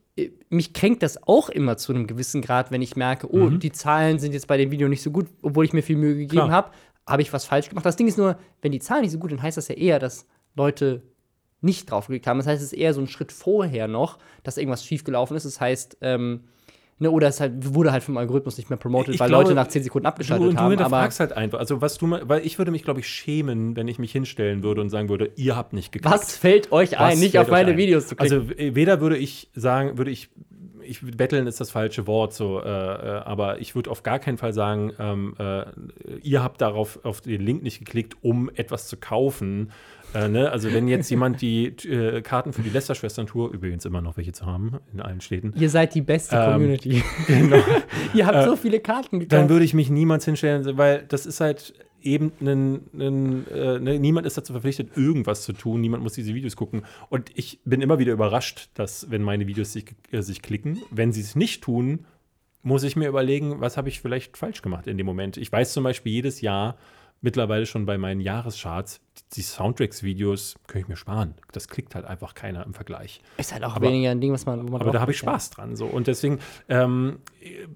mich kränkt das auch immer zu einem gewissen Grad, wenn ich merke, oh, die Zahlen sind jetzt bei dem Video nicht so gut, obwohl ich mir viel Mühe gegeben habe, habe ich was falsch gemacht. Das Ding ist nur, wenn die Zahlen nicht so gut sind, heißt das ja eher, dass Leute nicht drauf geklickt haben. Das heißt, es ist eher so ein Schritt vorher noch, dass irgendwas schiefgelaufen ist. Das heißt, ähm, ne, oder es halt, wurde halt vom Algorithmus nicht mehr promotet, Ich weil glaube, Leute nach 10 Sekunden abgeschaltet du, du haben. Aber hinterfragst halt einfach. Also, was du weil ich würde mich, glaube ich, schämen, wenn ich mich hinstellen würde und sagen würde, ihr habt nicht geklickt. was fällt euch Was ein, nicht auf meine ein? Videos zu klicken? Also weder würde ich sagen, würde ich, ich betteln ist das falsche Wort, so, äh, äh, aber ich würde auf gar keinen Fall sagen, ähm, äh, ihr habt darauf auf den Link nicht geklickt, um etwas zu kaufen. Äh, ne? Also wenn jetzt jemand die äh, Karten für die Lester-Schwestern-Tour, übrigens immer noch welche zu haben in allen Städten, Ihr seid die beste Ähm, Community. genau. Ihr habt so viele Karten gekauft. dann würde ich mich niemals hinstellen, weil das ist halt eben ein, ein, äh, ne, niemand ist dazu verpflichtet, irgendwas zu tun. Niemand muss diese Videos gucken. Und ich bin immer wieder überrascht, dass, wenn meine Videos sich, äh, sich klicken, wenn sie es nicht tun, muss ich mir überlegen, was habe ich vielleicht falsch gemacht in dem Moment. Ich weiß zum Beispiel jedes Jahr mittlerweile schon bei meinen Jahrescharts, die Soundtracks-Videos kann ich mir sparen. Das klickt halt einfach keiner im Vergleich. ist halt auch aber- weniger ein Ding, was man, man Aber da habe ich klickt, ja. Spaß dran. So. Und deswegen, ähm,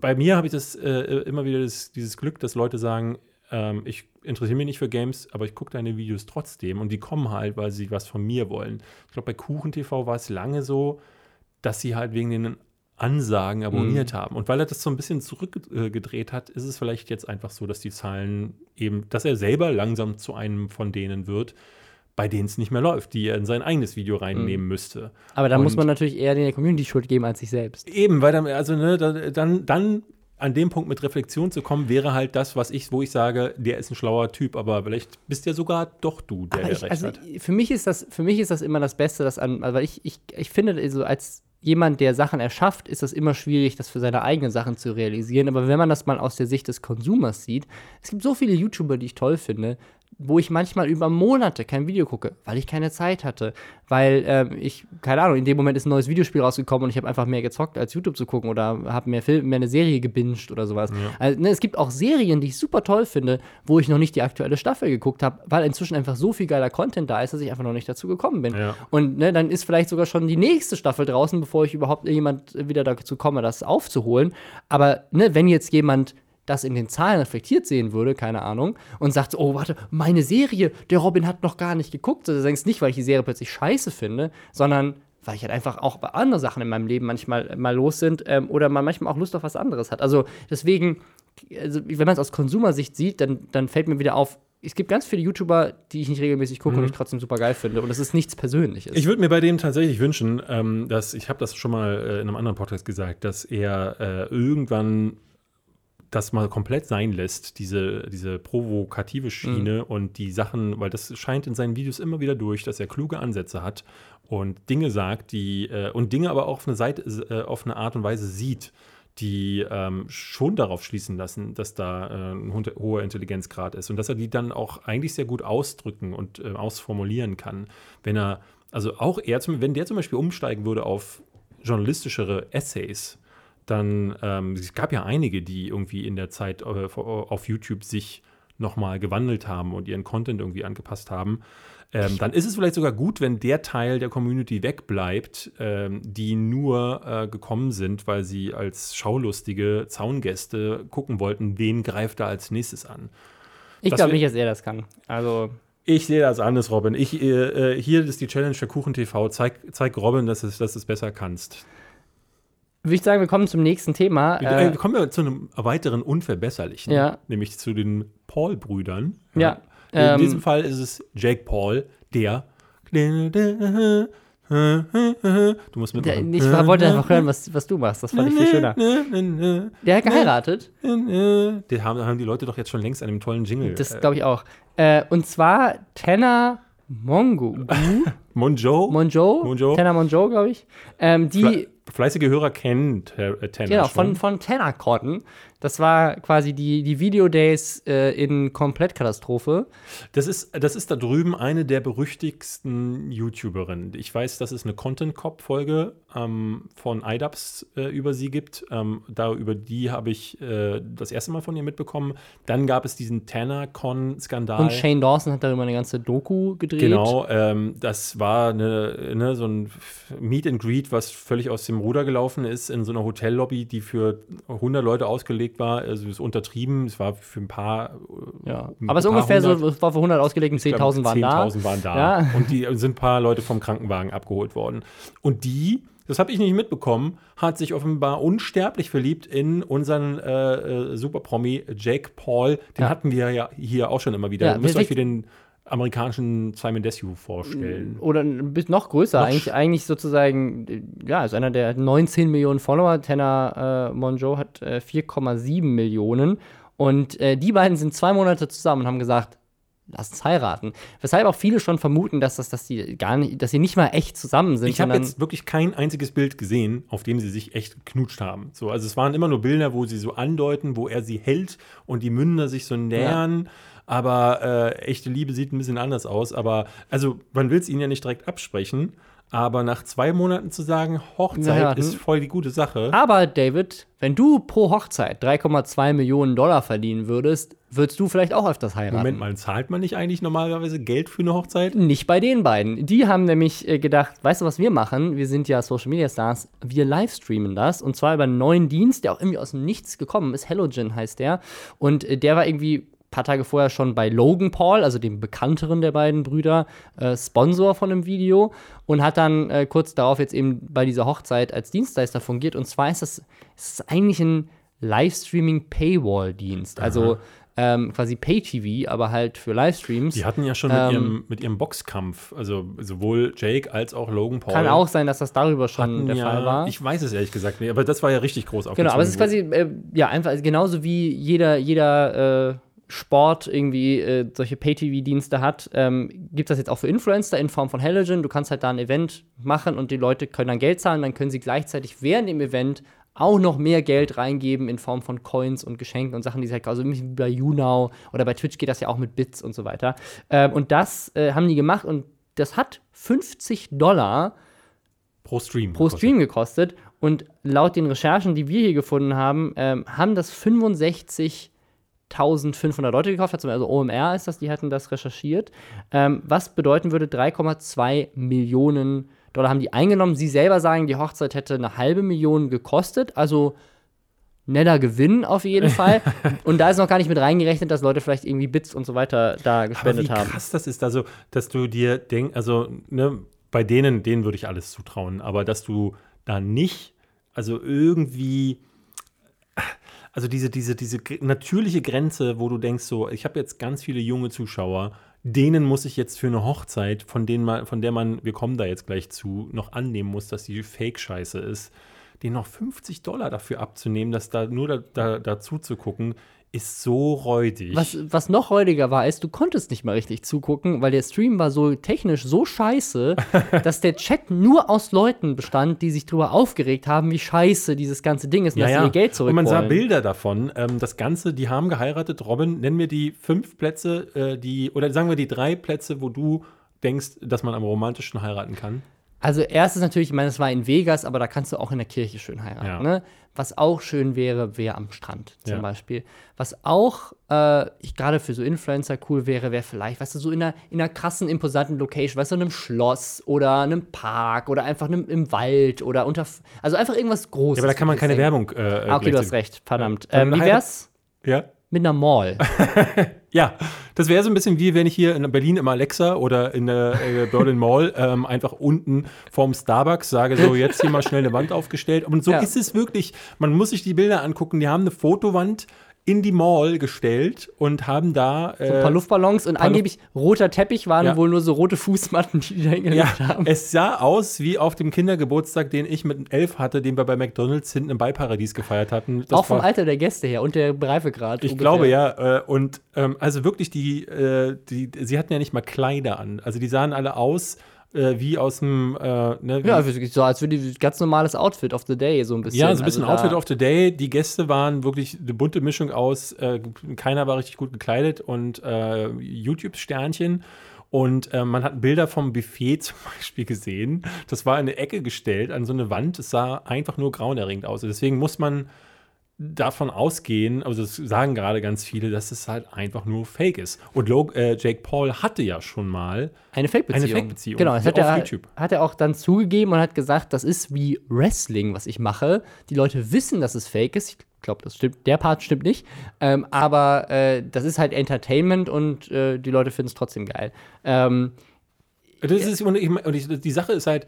bei mir habe ich das äh, immer wieder das, dieses Glück, dass Leute sagen, ähm, ich interessiere mich nicht für Games, aber ich gucke deine Videos trotzdem. Und die kommen halt, weil sie was von mir wollen. Ich glaube, bei KuchenTV war es lange so, dass sie halt wegen den Ansagen abonniert haben. Und weil er das so ein bisschen zurückgedreht hat, ist es vielleicht jetzt einfach so, dass die Zahlen eben, dass er selber langsam zu einem von denen wird, bei denen es nicht mehr läuft, die er in sein eigenes Video reinnehmen müsste. Aber da muss man natürlich eher der Community Schuld geben als sich selbst. Eben, weil dann, also ne, da- dann, dann an dem Punkt mit Reflexion zu kommen, wäre halt das, was ich, wo ich sage, der ist ein schlauer Typ, aber vielleicht bist ja sogar doch du, der, Aber der ich, recht also hat. für mich ist das, für mich ist das immer das Beste, das an, also weil ich, ich, ich finde, also als jemand, der Sachen erschafft, ist das immer schwierig, das für seine eigenen Sachen zu realisieren. Aber wenn man das mal aus der Sicht des Konsumers sieht, es gibt so viele YouTuber, die ich toll finde, wo ich manchmal über Monate kein Video gucke, weil ich keine Zeit hatte, weil ähm, ich, keine Ahnung, in dem Moment ist ein neues Videospiel rausgekommen und ich habe einfach mehr gezockt, als YouTube zu gucken oder habe mehr Film, mehr eine Serie gebinged oder sowas. Also, ne, es gibt auch Serien, die ich super toll finde, wo ich noch nicht die aktuelle Staffel geguckt habe, weil inzwischen einfach so viel geiler Content da ist, dass ich einfach noch nicht dazu gekommen bin. Ja. Und ne, dann ist vielleicht sogar schon die nächste Staffel draußen, bevor ich überhaupt jemand wieder dazu komme, das aufzuholen. Aber ne, wenn jetzt jemand das in den Zahlen reflektiert sehen würde, keine Ahnung, und sagt, oh, warte, meine Serie, der Robin hat noch gar nicht geguckt. Also denkst nicht, weil ich die Serie plötzlich scheiße finde, sondern weil ich halt einfach auch bei anderen Sachen in meinem Leben manchmal mal los sind ähm, oder man manchmal auch Lust auf was anderes hat. Also deswegen, also wenn man es aus Konsumersicht sieht, dann, dann fällt mir wieder auf, es gibt ganz viele YouTuber, die ich nicht regelmäßig gucke und ich trotzdem super geil finde. Und es ist nichts Persönliches. Ich würde mir bei dem tatsächlich wünschen, ähm, dass, ich habe das schon mal äh, in einem anderen Podcast gesagt, dass er äh, irgendwann das mal komplett sein lässt, diese, diese provokative Schiene Mhm. und die Sachen, weil das scheint in seinen Videos immer wieder durch, dass er kluge Ansätze hat und Dinge sagt, die äh, und Dinge aber auch auf eine Seite, äh, auf eine Art und Weise sieht, die ähm, schon darauf schließen lassen, dass da äh, ein ho- hoher Intelligenzgrad ist und dass er die dann auch eigentlich sehr gut ausdrücken und äh, ausformulieren kann. Wenn er, also auch er, wenn der zum Beispiel umsteigen würde auf journalistischere Essays, dann, ähm, es gab ja einige, die irgendwie in der Zeit äh, auf YouTube sich nochmal gewandelt haben und ihren Content irgendwie angepasst haben. Ähm, dann ist es vielleicht sogar gut, wenn der Teil der Community wegbleibt, ähm, die nur äh, gekommen sind, weil sie als schaulustige Zaungäste gucken wollten, wen greift da als nächstes an. Ich glaube nicht, dass er das kann. Also, Ich sehe das anders, Robin. Ich, äh, äh, hier ist die Challenge für Kuchen TV. Zeig, zeig Robin, dass, es, dass du es besser kannst. Würde ich sagen, wir kommen zum nächsten Thema. Wir Äh, äh, kommen wir zu einem weiteren Unverbesserlichen, Ja. nämlich zu den Paul-Brüdern. Ja, In ähm, diesem Fall ist es Jake Paul, der. Du musst mitmachen. ich wollte einfach hören, was, was du machst. Das fand ich viel schöner. Der hat geheiratet. Den haben, haben die Leute doch jetzt schon längst an dem tollen Jingle. Das äh, glaube ich auch. Äh, und zwar Tenor Mongo. Monjo. Monjo? Monjo. Tenor Monjo, glaube ich. Ähm, die, Fle fleißige Hörer kennen Ter äh, genau, schon. von, von Cotton. Das war quasi die, die Video Days äh, in Komplettkatastrophe. Das ist, das ist da drüben eine der berüchtigsten YouTuberinnen. Ich weiß, dass es eine Content Cop-Folge ähm, von iDubbbz äh, über sie gibt. Ähm, da über die habe ich äh, das erste Mal von ihr mitbekommen. Dann gab es diesen TannerCon-Skandal. Und Shane Dawson hat darüber eine ganze Doku gedreht. Genau, ähm, das war eine, ne, so ein Meet and Greet, was völlig aus dem Ruder gelaufen ist, in so einer Hotellobby, die für 100 Leute ausgelegt war. Also es ist untertrieben, es war für ein paar. äh, Ja. ein Aber es ist ungefähr so, hundert. es war für 100 ausgelegt und Ich glaube, 10.000 waren da. 10.000 waren da. Ja. Und die sind ein paar Leute vom Krankenwagen abgeholt worden. Und die, das habe ich nicht mitbekommen, hat sich offenbar unsterblich verliebt in unseren äh, äh, Superpromi Jake Paul. Den Ja. hatten wir ja hier auch schon immer wieder. Ja, Ihr müsst euch wie den amerikanischen Simon Desue vorstellen. Oder ein bisschen noch größer, Noch eigentlich, eigentlich sozusagen, ja, ist einer der 19 Millionen Follower. Tenor äh, Monjo hat äh, 4,7 Millionen. Und äh, die beiden sind zwei Monate zusammen und haben gesagt, lass uns heiraten. Weshalb auch viele schon vermuten, dass, das, dass, die gar nicht, dass sie nicht mal echt zusammen sind. Ich habe jetzt wirklich kein einziges Bild gesehen, auf dem sie sich echt geknutscht haben. So, also es waren immer nur Bilder, wo sie so andeuten, wo er sie hält und die Münder sich so nähern. Aber äh, echte Liebe sieht ein bisschen anders aus. Aber also man will es ihnen ja nicht direkt absprechen. Aber nach zwei Monaten zu sagen, Hochzeit Ja, ist voll die gute Sache. Aber David, wenn du pro Hochzeit 3,2 Millionen Dollar verdienen würdest, würdest du vielleicht auch öfters heiraten. Moment mal, zahlt man nicht eigentlich normalerweise Geld für eine Hochzeit? Nicht bei den beiden. Die haben nämlich äh, gedacht, weißt du, was wir machen? Wir sind ja Social Media Stars. Wir livestreamen das. Und zwar über einen neuen Dienst, der auch irgendwie aus dem Nichts gekommen ist. Hellogen heißt der. Und äh, der war irgendwie paar Tage vorher schon bei Logan Paul, also dem bekannteren der beiden Brüder, äh, Sponsor von einem Video. Und hat dann äh, kurz darauf jetzt eben bei dieser Hochzeit als Dienstleister fungiert. Und zwar ist das, ist das eigentlich ein Livestreaming-Paywall-Dienst. Also ähm, quasi Pay-TV, aber halt für Livestreams. Die hatten ja schon mit, Ähm, ihrem, mit ihrem Boxkampf, also sowohl Jake als auch Logan Paul. Kann auch sein, dass das darüber schon hatten der ja, Fall war. Ich weiß es ehrlich gesagt nicht, aber das war ja richtig groß genau, aber es ist quasi, äh, ja, einfach genauso wie jeder, jeder äh, Sport irgendwie äh, solche Pay-TV-Dienste hat, ähm, gibt das jetzt auch für Influencer in Form von Hellogen. Du kannst halt da ein Event machen und die Leute können dann Geld zahlen, dann können sie gleichzeitig während dem Event auch noch mehr Geld reingeben in Form von Coins und Geschenken und Sachen, die sie halt, also ein bisschen wie bei YouNow oder bei Twitch geht das ja auch mit Bits und so weiter. Ähm, und das äh, haben die gemacht und das hat 50 Dollar pro Stream. pro Stream gekostet. Und laut den Recherchen, die wir hier gefunden haben, ähm, haben das 65.500 Leute gekauft. Also OMR ist das, die hatten das recherchiert. Ähm, was bedeuten würde, 3,2 Millionen Dollar haben die eingenommen. Sie selber sagen, die Hochzeit hätte eine halbe Million gekostet. Also netter Gewinn auf jeden Fall. und da ist noch gar nicht mit reingerechnet, dass Leute vielleicht irgendwie Bits und so weiter da Aber gespendet wie haben. krass das ist, also, dass du dir denkst, also, ne, bei denen, denen würde ich alles zutrauen, aber dass du da nicht, also irgendwie, also diese, diese, diese natürliche Grenze, wo du denkst, so, ich habe jetzt ganz viele junge Zuschauer, denen muss ich jetzt für eine Hochzeit, von denen man, von der man, wir kommen da jetzt gleich zu, noch annehmen muss, dass die Fake-Scheiße ist. den noch 50 Dollar dafür abzunehmen, das da nur da, da, dazu zu gucken, ist so räudig. Was, was noch räudiger war, ist, du konntest nicht mal richtig zugucken, weil der Stream war so technisch so scheiße, dass der Chat nur aus Leuten bestand, die sich drüber aufgeregt haben, wie scheiße dieses ganze Ding ist und ja, dass ja. sie ihr Geld zurück Und man sah. Bilder davon. Ähm, das Ganze, die haben geheiratet. Robin, nenn mir die fünf Plätze, äh, die, oder sagen wir die drei Plätze, wo du denkst, dass man am romantischen heiraten kann. Also erstes natürlich, ich meine, es war in Vegas, aber da kannst du auch in der Kirche schön heiraten. Ja. Ne? Was auch schön wäre, wäre am Strand zum Ja. Beispiel. Was auch äh, ich gerade für so Influencer cool wäre, wäre vielleicht, weißt du, so in einer, in einer krassen, imposanten Location, weißt du, in einem Schloss oder einem Park oder einfach einem, im Wald oder unter, also einfach irgendwas Großes. Ja, aber da kann man keine Deswegen- Werbung. Äh, Ah, okay, du hast recht, verdammt. Ähm, wie wär's Ja. mit einer Mall? Ja, das wäre so ein bisschen wie wenn ich hier in Berlin im Alexa oder in der äh, Berlin Mall ähm, einfach unten vorm Starbucks sage, so jetzt hier mal schnell eine Wand aufgestellt. Und so Ja. ist es wirklich. Man muss sich die Bilder angucken. Die haben eine Fotowand in die Mall gestellt und haben da So ein paar äh, Luftballons und paar angeblich roter Teppich waren Ja. wohl nur so rote Fußmatten, die die da hingelegt ja, haben. es sah aus wie auf dem Kindergeburtstag, den ich mit elf hatte, den wir bei McDonalds hinten im Beiparadies gefeiert hatten. Das auch vom war- Alter der Gäste her und der Reifegrad. Ich ungefähr. glaube ja. Äh, und ähm, also wirklich, die, äh, die, sie hatten ja nicht mal Kleider an. Also die sahen alle aus äh, wie aus dem, äh, ne, Ja, also so als würde ganz normales Outfit of the Day so ein bisschen. ja, so ein bisschen also Outfit of the Day. Die Gäste waren wirklich eine bunte Mischung aus, äh, keiner war richtig gut gekleidet und äh, YouTube-Sternchen. Und äh, man hat Bilder vom Buffet zum Beispiel gesehen. Das war in eine Ecke gestellt, an so eine Wand. Es sah einfach nur grauenerregend aus. Deswegen muss man davon ausgehen, also das sagen gerade ganz viele, dass es halt einfach nur Fake ist. Und Log äh, Jake Paul hatte ja schon mal Eine Fake-Beziehung. Eine Fake-Beziehung, Genau, das hat er, YouTube. hat er auch dann zugegeben und hat gesagt, das ist wie Wrestling, was ich mache. Die Leute wissen, dass es Fake ist. Ich glaube, das stimmt. Der Part stimmt nicht. Ähm, aber äh, das ist halt Entertainment und äh, die Leute finden es trotzdem geil. Ähm, Das ist, und ich, und ich, die Sache ist halt,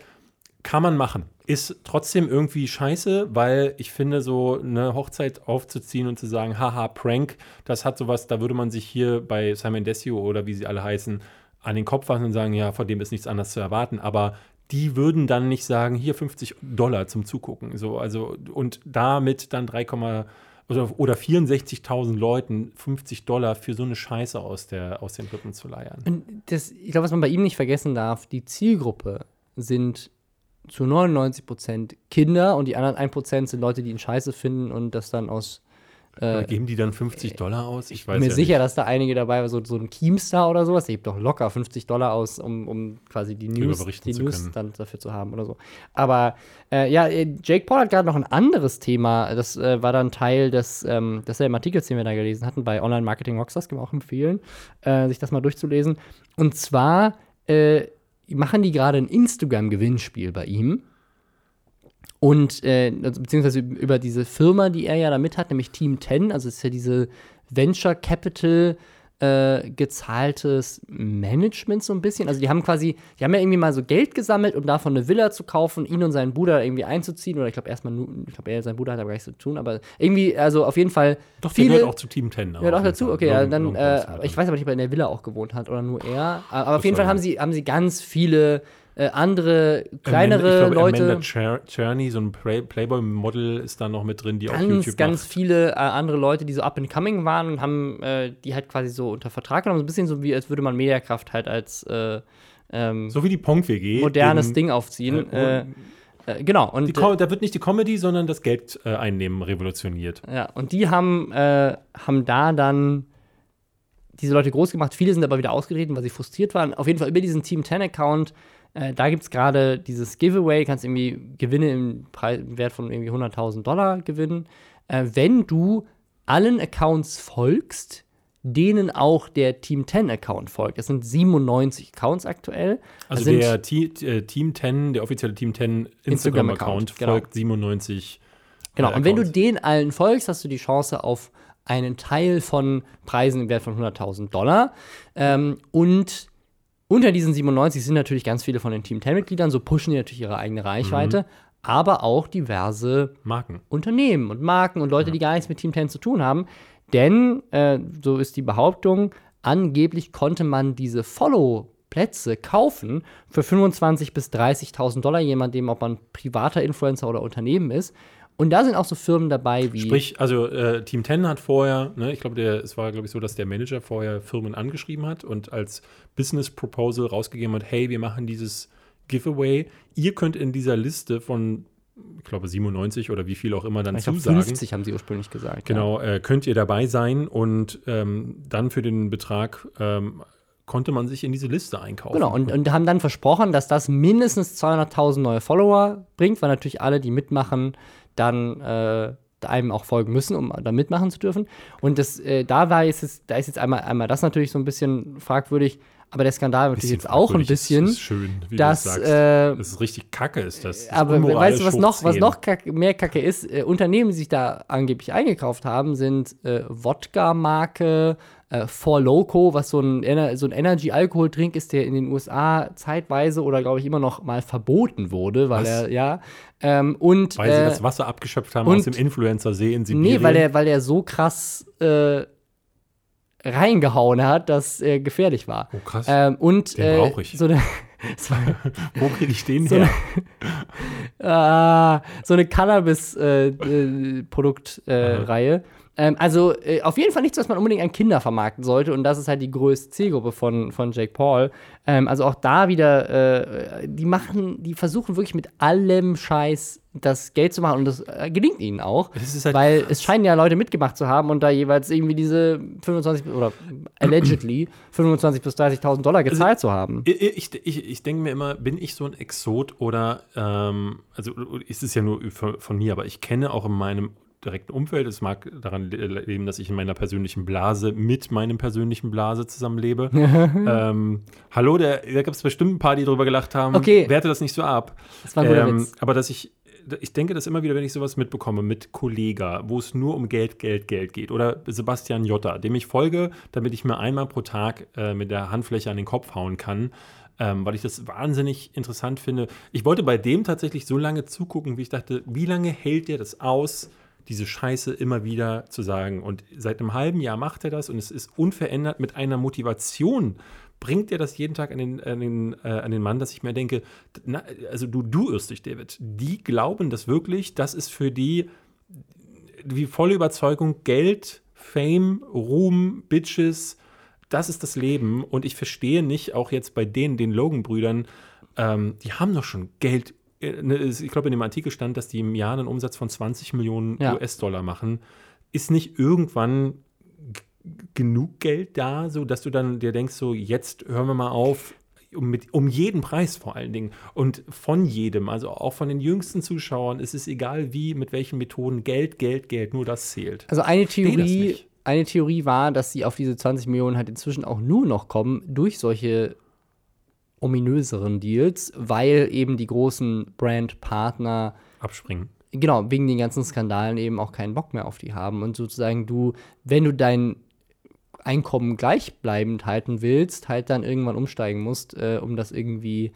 kann man machen. Ist trotzdem irgendwie scheiße, weil ich finde, so eine Hochzeit aufzuziehen und zu sagen, haha, Prank, das hat sowas, da würde man sich hier bei Simon Desio oder wie sie alle heißen, an den Kopf fassen und sagen, ja, von dem ist nichts anderes zu erwarten. Aber die würden dann nicht sagen, hier 50 Dollar zum Zugucken. So, also, und damit dann 3, oder, oder 64.000 Leuten 50 Dollar für so eine Scheiße aus, der, aus den Rippen zu leiern. und das, ich glaube, was man bei ihm nicht vergessen darf, die Zielgruppe sind zu 99 Prozent Kinder und die anderen 1 Prozent sind Leute, die ihn scheiße finden und das dann aus Oder geben die dann 50 Dollar aus? Ich weiß bin mir ja sicher, nicht. dass da einige dabei waren, so, so ein Keemstar oder sowas, der gibt doch locker 50 Dollar aus, um, um quasi die News, die News dann dafür zu haben oder so. Aber äh, ja, äh, Jake Paul hat gerade noch ein anderes Thema, das äh, war dann Teil des, ähm, desselben Artikels, den wir da gelesen hatten, bei Online Marketing Rockstars, kann man auch empfehlen, äh, sich das mal durchzulesen. Und zwar äh, machen die gerade ein Instagram-Gewinnspiel bei ihm. Und äh, also, beziehungsweise über diese Firma, die er ja da mit hat, nämlich Team 10, also ist ja diese Venture Capital äh, gezahltes Management so ein bisschen. Also die haben quasi, die haben ja irgendwie mal so Geld gesammelt, um davon eine Villa zu kaufen, ihn und seinen Bruder irgendwie einzuziehen. Oder ich glaube erstmal nur, ich glaube, er, sein Bruder hat aber gar nichts zu tun, aber irgendwie, also auf jeden Fall. Doch, der viele, gehört auch zu Team 10. Gehört auch dazu? Okay, ja, dann, äh, ich weiß weiß aber nicht, ob er in der Villa auch gewohnt hat oder nur er. Aber auf jeden Fall haben sie, haben sie ganz viele äh, andere, kleinere Leute. Amanda Cher Czerny, so ein Play Playboy-Model, ist da noch mit drin, die auch ganz, YouTube ganz macht. viele äh, andere Leute, die so up and coming waren und haben äh, die halt quasi so unter Vertrag genommen. So ein bisschen so wie, als würde man Mediakraft halt als äh, ähm, So wie die Pong-WG. modernes in- Ding aufziehen. äh, Äh, äh, genau. Und, da wird nicht die Comedy, sondern das Geld einnehmen revolutioniert. ja, und die haben, haben da dann diese Leute groß gemacht. Viele sind aber wieder ausgetreten, weil sie frustriert waren. Auf jeden Fall über diesen Team 10 Account. Äh, da gibt es gerade dieses Giveaway, du kannst irgendwie Gewinne im, Preis, im Wert von irgendwie 100.000 Dollar gewinnen. Äh, wenn du allen Accounts folgst, denen auch der Team 10 Account folgt. Das sind 97 Accounts aktuell. Also der T äh, Team 10, der offizielle Team 10 Instagram-Account, Instagram-Account genau. folgt 97. Genau, äh, und wenn du den allen folgst, hast du die Chance auf einen Teil von Preisen im Wert von 100.000 Dollar. Ähm, und unter diesen 97 sind natürlich ganz viele von den Team 10-Mitgliedern, so pushen die natürlich ihre eigene Reichweite, Mhm. aber auch diverse Marken. Unternehmen und Marken und Leute, die gar nichts mit Team 10 zu tun haben. Denn, äh, so ist die Behauptung, angeblich konnte man diese Plätze kaufen für 25.000 bis 30.000 Dollar, je nachdem, ob man privater Influencer oder Unternehmen ist. Und da sind auch so Firmen dabei wie. Sprich, also äh, Team 10 hat vorher, ne, ich glaube, es war, glaube ich, so, dass der Manager vorher Firmen angeschrieben hat und als Business Proposal rausgegeben hat, hey, wir machen dieses Giveaway. Ihr könnt in dieser Liste von ich glaube 97 oder wie viel auch immer dann ich zusagen. 50 haben sie ursprünglich gesagt. Genau, äh, könnt ihr dabei sein und ähm, dann für den Betrag ähm, konnte man sich in diese Liste einkaufen. Genau, und, und haben dann versprochen, dass das mindestens 200.000 neue Follower bringt, weil natürlich alle, die mitmachen, dann äh, einem auch folgen müssen, um da mitmachen zu dürfen. Und das, äh, da war jetzt, da ist jetzt einmal, einmal das natürlich so ein bisschen fragwürdig, aber der Skandal natürlich jetzt auch ein bisschen. Das ist schön, wie dass. Äh, das ist richtig kacke, ist das. das aber weißt du, was noch, was noch kacke, mehr kacke ist? Äh, Unternehmen, die sich da angeblich eingekauft haben, sind äh, Wodka-Marke, äh, For Loco, was so ein, so ein Energy-Alkoholdrink ist, der in den USA zeitweise oder glaube ich immer noch mal verboten wurde, weil was? er, ja. Ähm, und, weil sie das Wasser abgeschöpft haben aus dem Influencer-See in Sibirien. Nee, weil der, weil der so krass äh, reingehauen hat, das äh, gefährlich war. Oh, krass. Ähm, und, den äh, brauche ich. So eine, Wo kriege ich den so her? Eine, äh, so eine Cannabis-Produktreihe. Äh, ähm, also äh, auf jeden Fall nichts, was man unbedingt an Kinder vermarkten sollte. Und das ist halt die größte Zielgruppe von, von Jake Paul. Ähm, also auch da wieder, äh, die machen, die versuchen wirklich mit allem Scheiß das Geld zu machen. Und das äh, gelingt ihnen auch. Halt weil krass. es scheinen ja Leute mitgemacht zu haben und da jeweils irgendwie diese 25 oder allegedly 25 bis 30.000 Dollar also gezahlt also, zu haben. Ich, ich, ich denke mir immer, bin ich so ein Exot oder, ähm, also ist es ja nur von, von mir, aber ich kenne auch in meinem direkten Umfeld. Es mag daran leben, dass ich in meiner persönlichen Blase mit meinem persönlichen Blase zusammenlebe. ähm, hallo, da gibt es bestimmt ein paar, die darüber gelacht haben. Okay. Werte das nicht so ab. Das war ein guter ähm, Witz. Aber dass ich ich denke das immer wieder, wenn ich sowas mitbekomme mit Kollega, wo es nur um Geld, Geld, Geld geht. Oder Sebastian Jotta, dem ich folge, damit ich mir einmal pro Tag äh, mit der Handfläche an den Kopf hauen kann. Ähm, weil ich das wahnsinnig interessant finde. Ich wollte bei dem tatsächlich so lange zugucken, wie ich dachte, wie lange hält der das aus, diese Scheiße immer wieder zu sagen. Und seit einem halben Jahr macht er das und es ist unverändert mit einer Motivation. Bringt er das jeden Tag an den, an den, äh, an den Mann, dass ich mir denke, na, also du, du irrst dich, David. Die glauben das wirklich, das ist für die die volle Überzeugung, Geld, Fame, Ruhm, Bitches, das ist das Leben. Und ich verstehe nicht, auch jetzt bei denen, den Logan-Brüdern, ähm, die haben doch schon Geld ich glaube, in dem Artikel stand, dass die im Jahr einen Umsatz von 20 Millionen ja. US-Dollar machen. Ist nicht irgendwann genug Geld da, so dass du dann dir denkst, so jetzt hören wir mal auf, um, mit, um jeden Preis vor allen Dingen und von jedem, also auch von den jüngsten Zuschauern, ist es egal wie, mit welchen Methoden, Geld, Geld, Geld, nur das zählt. Also eine Theorie, eine Theorie war, dass sie auf diese 20 Millionen halt inzwischen auch nur noch kommen durch solche ominöseren Deals, weil eben die großen Brandpartner abspringen. Genau, wegen den ganzen Skandalen eben auch keinen Bock mehr auf die haben. Und sozusagen du, wenn du dein Einkommen gleichbleibend halten willst, halt dann irgendwann umsteigen musst, äh, um das irgendwie,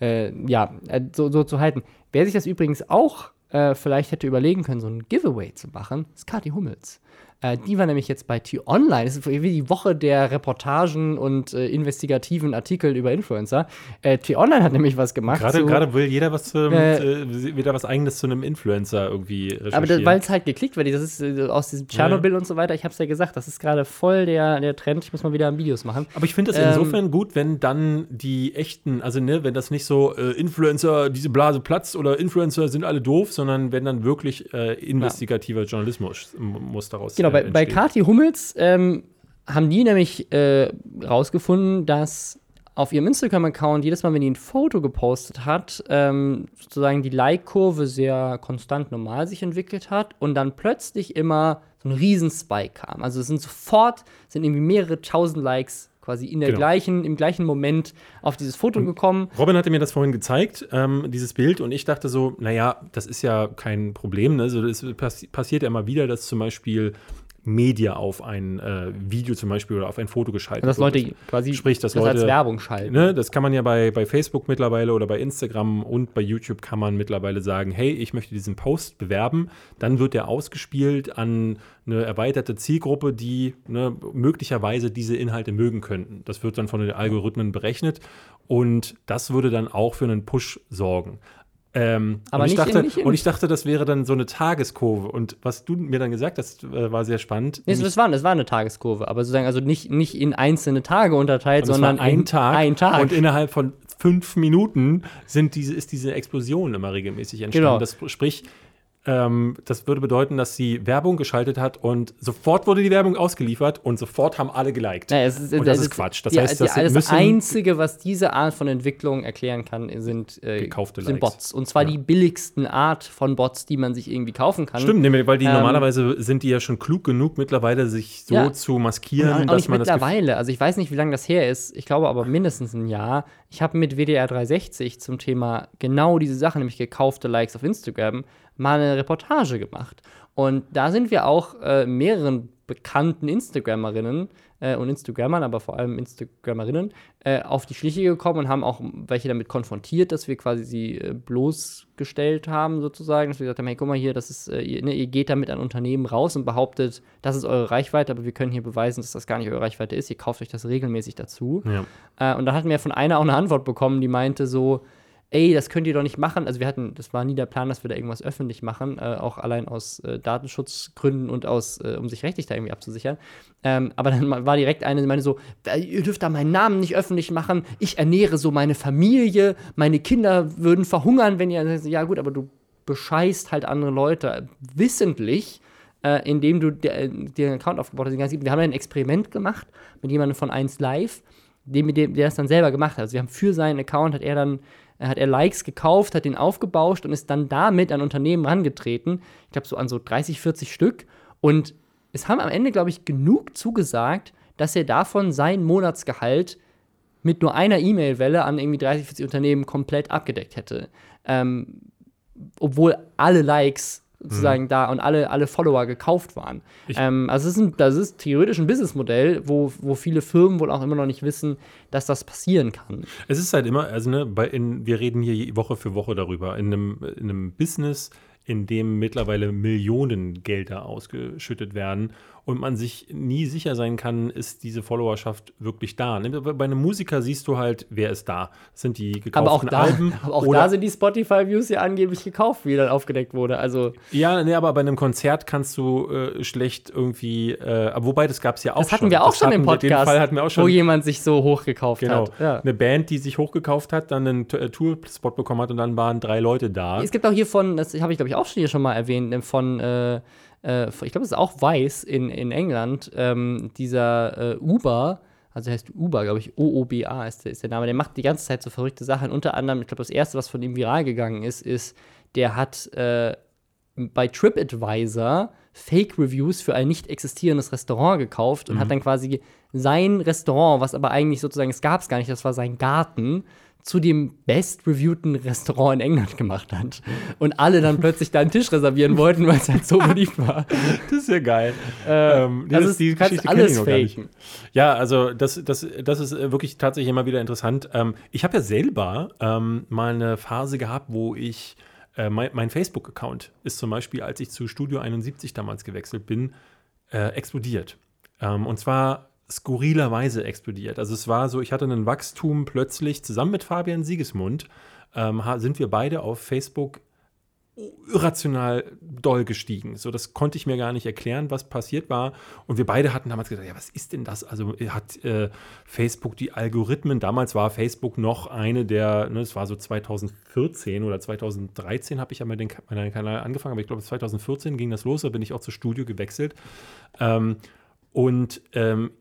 äh, ja, äh, so, so, zu halten. Wer sich das übrigens auch äh, vielleicht hätte überlegen können, so ein Giveaway zu machen, ist Kathi Hummels. Äh, die war nämlich jetzt bei T-Online. Das ist wie die Woche der Reportagen und äh, investigativen Artikel über Influencer. Äh, T-Online hat nämlich was gemacht. Gerade, gerade will jeder was zu, äh, äh, wieder was eigenes zu einem Influencer irgendwie. Aber weil es halt geklickt wird, das ist aus diesem Tschernobyl ja. und so weiter. Ich habe es ja gesagt, das ist gerade voll der, der Trend. Ich muss mal wieder Videos machen. Aber ich finde es ähm, insofern gut, wenn dann die echten, also ne, wenn das nicht so Influencer, diese Blase platzt oder Influencer sind alle doof, sondern wenn dann wirklich investigativer ja. Journalismus muss daraus Genau, bei, bei Kati Hummels ähm, haben die nämlich äh, rausgefunden, dass auf ihrem Instagram-Account jedes Mal, wenn die ein Foto gepostet hat, ähm, sozusagen die Like-Kurve sehr konstant normal sich entwickelt hat und dann plötzlich immer so ein Riesen-Spike kam. Also es sind sofort, sind irgendwie mehrere tausend Likes quasi in der genau. gleichen, im gleichen Moment auf dieses Foto und gekommen. Robin hatte mir das vorhin gezeigt, ähm, dieses Bild, und ich dachte so, naja, das ist ja kein Problem. Ne? Also das passiert ja immer wieder, dass zum Beispiel Media auf ein äh, Video zum Beispiel oder auf ein Foto geschaltet dass wird. Leute quasi Sprich, dass das als Leute- Werbung schalten. Ne, das kann man ja bei, bei Facebook mittlerweile oder bei Instagram und bei YouTube kann man mittlerweile sagen, hey, ich möchte diesen Post bewerben. Dann wird der ausgespielt an eine erweiterte Zielgruppe, die ne, möglicherweise diese Inhalte mögen könnten. Das wird dann von den Algorithmen berechnet und das würde dann auch für einen Push sorgen. Ähm, Aber und, ich dachte, nicht in- und ich dachte, das wäre dann so eine Tageskurve. Und was du mir dann gesagt hast, äh, war sehr spannend. Nee, das, war, das war eine Tageskurve, aber sozusagen also nicht, nicht in einzelne Tage unterteilt, Und sondern ein in Tag, Ein Tag. Und innerhalb von fünf Minuten sind diese, ist diese Explosion immer regelmäßig entstanden. Genau. Das, sprich, ähm, das würde bedeuten, dass sie Werbung geschaltet hat und sofort wurde die Werbung ausgeliefert und sofort haben alle geliked. Naja, es ist, und das es ist Quatsch. Das die, heißt, die, das das Einzige, was diese Art von Entwicklung erklären kann, sind, äh, Gekaufte sind Likes. Bots. Und zwar Ja. die billigsten Art von Bots, die man sich irgendwie kaufen kann. Stimmt, nämlich, weil die Ähm, normalerweise sind die ja schon klug genug, mittlerweile sich so Ja. zu Und maskieren, auch dass nicht man das Gefühl- mittlerweile. Also ich weiß nicht, wie lange das her ist. Ich glaube aber mindestens ein Jahr. Ich habe mit WDR 360 zum Thema genau diese Sache, nämlich gekaufte Likes auf Instagram, mal eine Reportage gemacht. Und da sind wir auch äh, mehreren bekannten Instagrammerinnen äh, und Instagrammern, aber vor allem Instagrammerinnen, äh, auf die Schliche gekommen und haben auch welche damit konfrontiert, dass wir quasi sie äh, bloßgestellt haben, sozusagen. Dass wir gesagt haben, hey, guck mal hier, das ist, äh, ihr, ne, ihr geht damit an Unternehmen raus und behauptet, das ist eure Reichweite, aber wir können hier beweisen, dass das gar nicht eure Reichweite ist. Ihr kauft euch das regelmäßig dazu. Ja. Äh, und da hatten wir von einer auch eine Antwort bekommen, die meinte so, ey, das könnt ihr doch nicht machen. Also wir hatten, das war nie der Plan, dass wir da irgendwas öffentlich machen, äh, auch allein aus äh, Datenschutzgründen und aus, äh, um sich rechtlich da irgendwie abzusichern. Ähm, aber dann war direkt eine, die meinte so, "Äh, ihr dürft da meinen Namen nicht öffentlich machen, ich ernähre so meine Familie, meine Kinder würden verhungern, wenn ihr, ja gut, aber du bescheißt halt andere Leute wissentlich, äh, indem du dir dir einen Account aufgebaut hast. Wir haben ein Experiment gemacht mit jemandem von 1 Live, dem, dem, der das dann selber gemacht hat. Also wir haben für seinen Account, hat er dann äh, hat er Likes gekauft, hat den aufgebauscht und ist dann damit an Unternehmen rangetreten. Ich glaube, so an so 30, 40 Stück. Und es haben am Ende, glaube ich, genug zugesagt, dass er davon sein Monatsgehalt mit nur einer E-Mail-Welle an irgendwie 30, 40 Unternehmen komplett abgedeckt hätte. Ähm, obwohl alle Likes sozusagen da und alle, alle Follower gekauft waren. Ähm, also es ist ein, das ist theoretisch ein Businessmodell, wo, wo viele Firmen wohl auch immer noch nicht wissen, dass das passieren kann. Es ist halt immer, also ne, bei in, wir reden hier Woche für Woche darüber. In einem, in einem Business, in dem mittlerweile Millionen Gelder ausgeschüttet werden und man sich nie sicher sein kann, ist diese Followerschaft wirklich da. Ne, Bei einem Musiker siehst du halt, wer ist da. Das sind die gekauften Aber auch, da, Alben. aber auch da sind die Spotify-Views ja angeblich gekauft, wie dann aufgedeckt wurde. Also Ja, nee, aber bei einem Konzert kannst du äh, schlecht irgendwie, äh, wobei das gab es ja auch das hatten schon. wir auch Das schon im Podcast, Den Fall hatten wir auch schon. wo jemand sich so hochgekauft Genau. hat. Ja. Eine Band, die sich hochgekauft hat, dann einen äh, Tour-Spot bekommen hat und dann waren drei Leute da. Es gibt auch hier von, das habe ich glaube ich auch hier schon mal erwähnt, von, äh, äh, ich glaube, es ist auch Vice in, in England, ähm, dieser äh, Uber, also heißt Uber, glaube ich, O-O-B-A ist, der- ist der Name, der macht die ganze Zeit so verrückte Sachen. Unter anderem, ich glaube, das erste, was von ihm viral gegangen ist, ist, der hat äh, bei TripAdvisor Fake-Reviews für ein nicht existierendes Restaurant gekauft und hat dann quasi sein Restaurant, was aber eigentlich sozusagen, es gab es gar nicht, das war sein Garten, zu dem best-reviewten Restaurant in England gemacht hat. Und alle dann plötzlich da einen Tisch reservieren wollten, weil es halt so beliebt war. Das ist ja geil. Äh, Ähm, also es- die Geschichte alles faken. Ja, also das, das, das ist äh, wirklich tatsächlich immer wieder interessant. Ähm, ich habe ja selber ähm, mal eine Phase gehabt, wo ich äh, mein, mein Facebook-Account ist zum Beispiel, als ich zu Studio 71 damals gewechselt bin, äh, explodiert. Ähm, und zwar skurrilerweise explodiert. Also es war so, ich hatte ein Wachstum plötzlich zusammen mit Fabian Siegesmund, ähm, sind wir beide auf Facebook irrational doll gestiegen. So, das konnte ich mir gar nicht erklären, was passiert war. Und wir beide hatten damals gedacht, ja, was ist denn das? Also hat äh, Facebook die Algorithmen, damals war Facebook noch eine der, ne, es war so 2014 oder 2013 habe ich ja mal den meinen Kanal angefangen, aber ich glaube 2014 ging das los, da bin ich auch zu Studio gewechselt. Ähm, und ähm,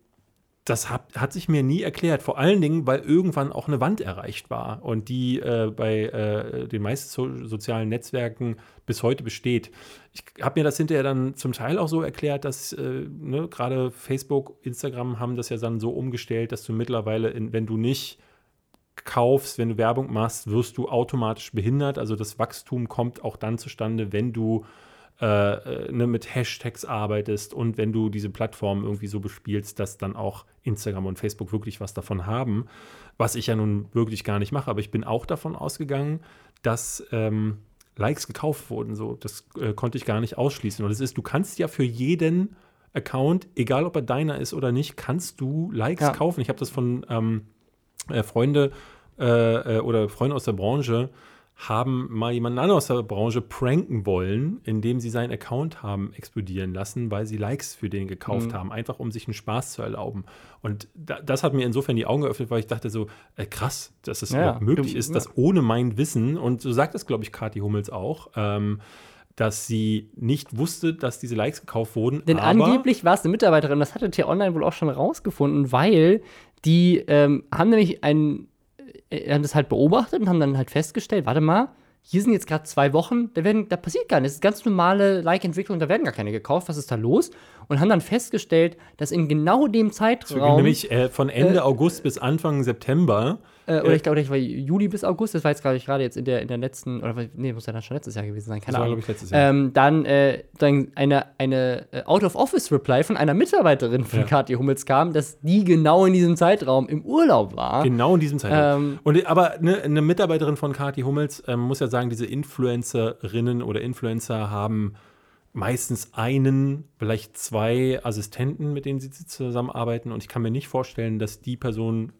das hat, hat sich mir nie erklärt. Vor allen Dingen, weil irgendwann auch eine Wand erreicht war und die äh, bei äh, den meisten so sozialen Netzwerken bis heute besteht. Ich habe mir das hinterher dann zum Teil auch so erklärt, dass äh, ne, gerade Facebook, Instagram haben das ja dann so umgestellt, dass du mittlerweile, in, wenn du nicht kaufst, wenn du Werbung machst, wirst du automatisch behindert. Also das Wachstum kommt auch dann zustande, wenn du äh, äh, ne, mit Hashtags arbeitest und wenn du diese Plattform irgendwie so bespielst, dass dann auch Instagram und Facebook wirklich was davon haben, was ich ja nun wirklich gar nicht mache. Aber ich bin auch davon ausgegangen, dass ähm, Likes gekauft wurden. So, das äh, konnte ich gar nicht ausschließen. Und das ist, du kannst ja für jeden Account, egal ob er deiner ist oder nicht, kannst du Likes Ja. kaufen. Ich habe das von ähm, äh, Freunde äh, äh, oder Freunde aus der Branche haben mal jemanden anderen aus der Branche pranken wollen, indem sie seinen Account haben explodieren lassen, weil sie Likes für den gekauft Mhm. haben, einfach um sich einen Spaß zu erlauben. Und da, das hat mir insofern die Augen geöffnet, weil ich dachte so, äh, krass, dass es Ja, überhaupt möglich du- ist, ja. dass ohne mein Wissen, und so sagt es, glaube ich, Kathi Hummels auch, ähm, dass sie nicht wusste, dass diese Likes gekauft wurden. Denn angeblich war es eine Mitarbeiterin, das hatte T-Online wohl auch schon rausgefunden, weil die ähm, haben nämlich einen, haben das halt beobachtet und haben dann halt festgestellt, warte mal, hier sind jetzt gerade zwei Wochen, da, werden, da passiert gar nichts. Das ist ganz normale Like-Entwicklung, da werden gar keine gekauft. Was ist da los? Und haben dann festgestellt, dass in genau dem Zeitraum, nämlich äh, von Ende August bis Anfang September äh, oder ich glaube, ich war Juli bis August, das war jetzt, glaube ich, gerade jetzt in der, in der letzten, oder nee, muss ja dann schon letztes Jahr gewesen sein, keine Das war, Ahnung. glaube ich, letztes Jahr. Ähm, dann, äh, dann eine, eine äh, Out-of-Office-Reply von einer Mitarbeiterin von Ja. Kathi Hummels kam, dass die genau in diesem Zeitraum im Urlaub war. Genau in diesem Zeitraum. Ähm, und, aber ne, eine Mitarbeiterin von Kathi Hummels ähm, muss ja sagen, diese Influencerinnen oder Influencer haben meistens einen, vielleicht zwei Assistenten, mit denen sie zusammenarbeiten. Und ich kann mir nicht vorstellen, dass die Person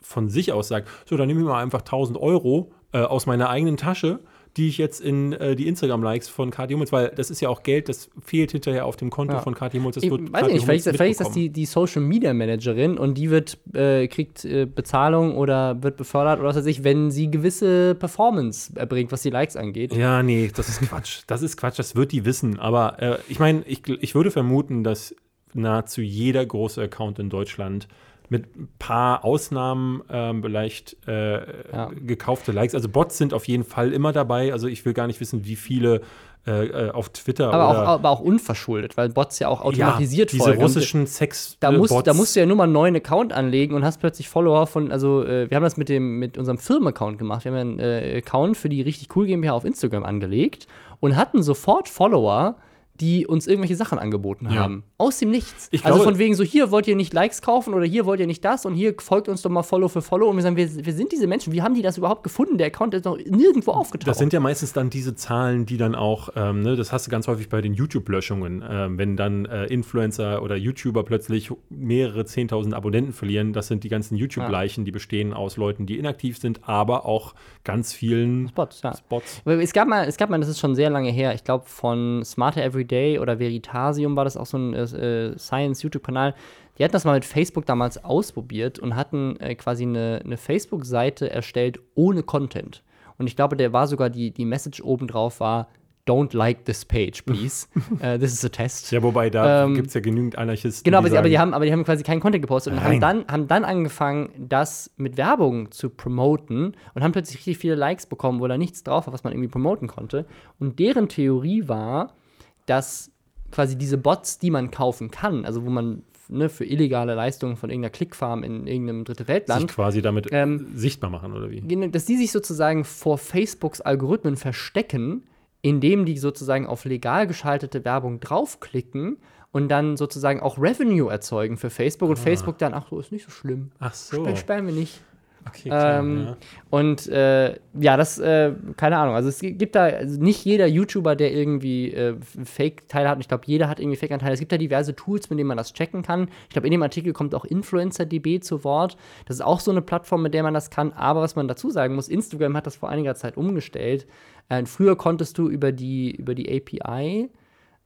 von sich aus sagt, so, dann nehme ich mal einfach 1000 Euro äh, aus meiner eigenen Tasche, die ich jetzt in äh, die Instagram-Likes von Kathi Hummels, weil das ist ja auch Geld, das fehlt hinterher auf dem Konto Ja. von Kathi Hummels. Das Ich wird weiß Kathi nicht, vielleicht, vielleicht ist das die, die Social Media Managerin und die wird, äh, kriegt äh, Bezahlung oder wird befördert oder was weiß ich, wenn sie gewisse Performance erbringt, was die Likes angeht. Ja, nee, das ist Quatsch. Das ist Quatsch, das wird die wissen. Aber äh, ich meine, ich, ich würde vermuten, dass nahezu jeder große Account in Deutschland mit ein paar Ausnahmen ähm, vielleicht äh, Ja. gekaufte Likes. Also Bots sind auf jeden Fall immer dabei. Also ich will gar nicht wissen, wie viele äh, äh, auf Twitter Aber auch, aber auch unverschuldet, weil Bots ja auch automatisiert diese folgen. Russischen Sex Da musst, Bots. da musst du ja nur mal einen neuen Account anlegen und hast plötzlich Follower von, also äh, wir haben das mit dem mit unserem Firmenaccount gemacht. Wir haben einen äh, Account für die richtig cool GmbH auf Instagram angelegt und hatten sofort Follower, die uns irgendwelche Sachen angeboten Ja. haben. Aus dem Nichts. Ich also glaube- von wegen so, hier wollt ihr nicht Likes kaufen oder hier wollt ihr nicht das und hier folgt uns doch mal Follow für Follow. Und wir sagen, wir, wir sind diese Menschen, wie haben die das überhaupt gefunden? Der Account ist doch nirgendwo aufgetaucht. Das sind ja meistens dann diese Zahlen, die dann auch, ähm, ne, das hast du ganz häufig bei den YouTube-Löschungen, ähm, wenn dann äh, Influencer oder YouTuber plötzlich mehrere 10.000 Abonnenten verlieren. Das sind die ganzen YouTube-Leichen, die bestehen aus Leuten, die inaktiv sind, aber auch ganz vielen Bots, ja. Aber Es gab mal, es gab mal, das ist schon sehr lange her, ich glaube von Smarter Everyday oder Veritasium war das auch so ein äh, Science-YouTube-Kanal. Die hatten das mal mit Facebook damals ausprobiert und hatten äh, quasi eine, eine Facebook-Seite erstellt ohne Content. Und ich glaube, der war sogar die, die Message oben drauf war, don't like this page, please. uh, this is a test. Ja, wobei da Ähm, gibt es ja genügend Anarchisten. Genau, aber, sie, aber, die haben, aber die haben quasi keinen Content gepostet und haben dann, haben dann angefangen, das mit Werbung zu promoten und haben plötzlich richtig viele Likes bekommen, wo da nichts drauf war, was man irgendwie promoten konnte. Und deren Theorie war, dass quasi diese Bots, die man kaufen kann, also wo man ne, für illegale Leistungen von irgendeiner Clickfarm in irgendeinem dritte sich Weltland, quasi damit Ähm, sichtbar machen, oder wie? dass die sich sozusagen vor Facebooks Algorithmen verstecken, indem die sozusagen auf legal geschaltete Werbung draufklicken und dann sozusagen auch Revenue erzeugen für Facebook und Facebook dann, ach so, ist nicht so schlimm. Ach so. Sp- Sperren wir nicht. Okay, klar, Ähm, ja. Und äh, ja, das, äh, keine Ahnung. Also es gibt da also nicht jeder YouTuber, der irgendwie äh, Fake-Teile hat. Und ich glaube, jeder hat irgendwie Fake-Anteile. Es gibt da diverse Tools, mit denen man das checken kann. Ich glaube, in dem Artikel kommt auch InfluencerDB zu Wort. Das ist auch so eine Plattform, mit der man das kann. Aber was man dazu sagen muss, Instagram hat das vor einiger Zeit umgestellt. Äh, früher konntest du über die, über die API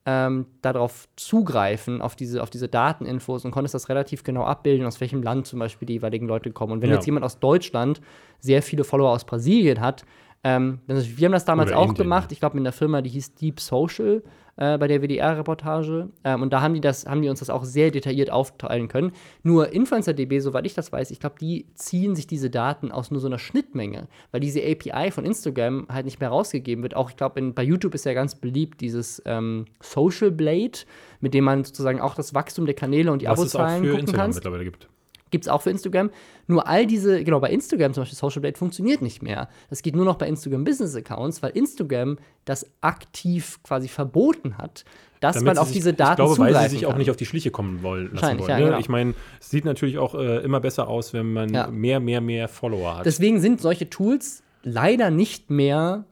ähm, darauf zugreifen, auf diese, auf diese Dateninfos und konntest das relativ genau abbilden, aus welchem Land zum Beispiel die jeweiligen Leute kommen. Und wenn Ja. jetzt jemand aus Deutschland sehr viele Follower aus Brasilien hat, ähm, wir haben das damals Oder auch Indien. gemacht. Ich glaube, mit einer Firma, die hieß Deep Social, äh, bei der WDR-Reportage. Ähm, und da haben die, das, haben die uns das auch sehr detailliert aufteilen können. Nur InfluencerDB, soweit ich das weiß, ich glaube, die ziehen sich diese Daten aus nur so einer Schnittmenge, weil diese API von Instagram halt nicht mehr rausgegeben wird. Auch, ich glaube, bei YouTube ist ja ganz beliebt dieses ähm, Social Blade, mit dem man sozusagen auch das Wachstum der Kanäle und die Was es auch Abozahlen für gucken Instagram kannst. mittlerweile gibt. Gibt es auch für Instagram. Nur all diese, genau, bei Instagram zum Beispiel Social Blade funktioniert nicht mehr. Das geht nur noch bei Instagram Business Accounts, weil Instagram das aktiv quasi verboten hat, dass Damit man auf sich, diese Daten Ich glaube, weil zugreifen sie sich auch nicht auf die Schliche kommen wollen, lassen wollen. ja, ne? genau. Ich meine, es sieht natürlich auch äh, immer besser aus, wenn man Ja. mehr, mehr, mehr Follower hat. Deswegen sind solche Tools leider nicht mehr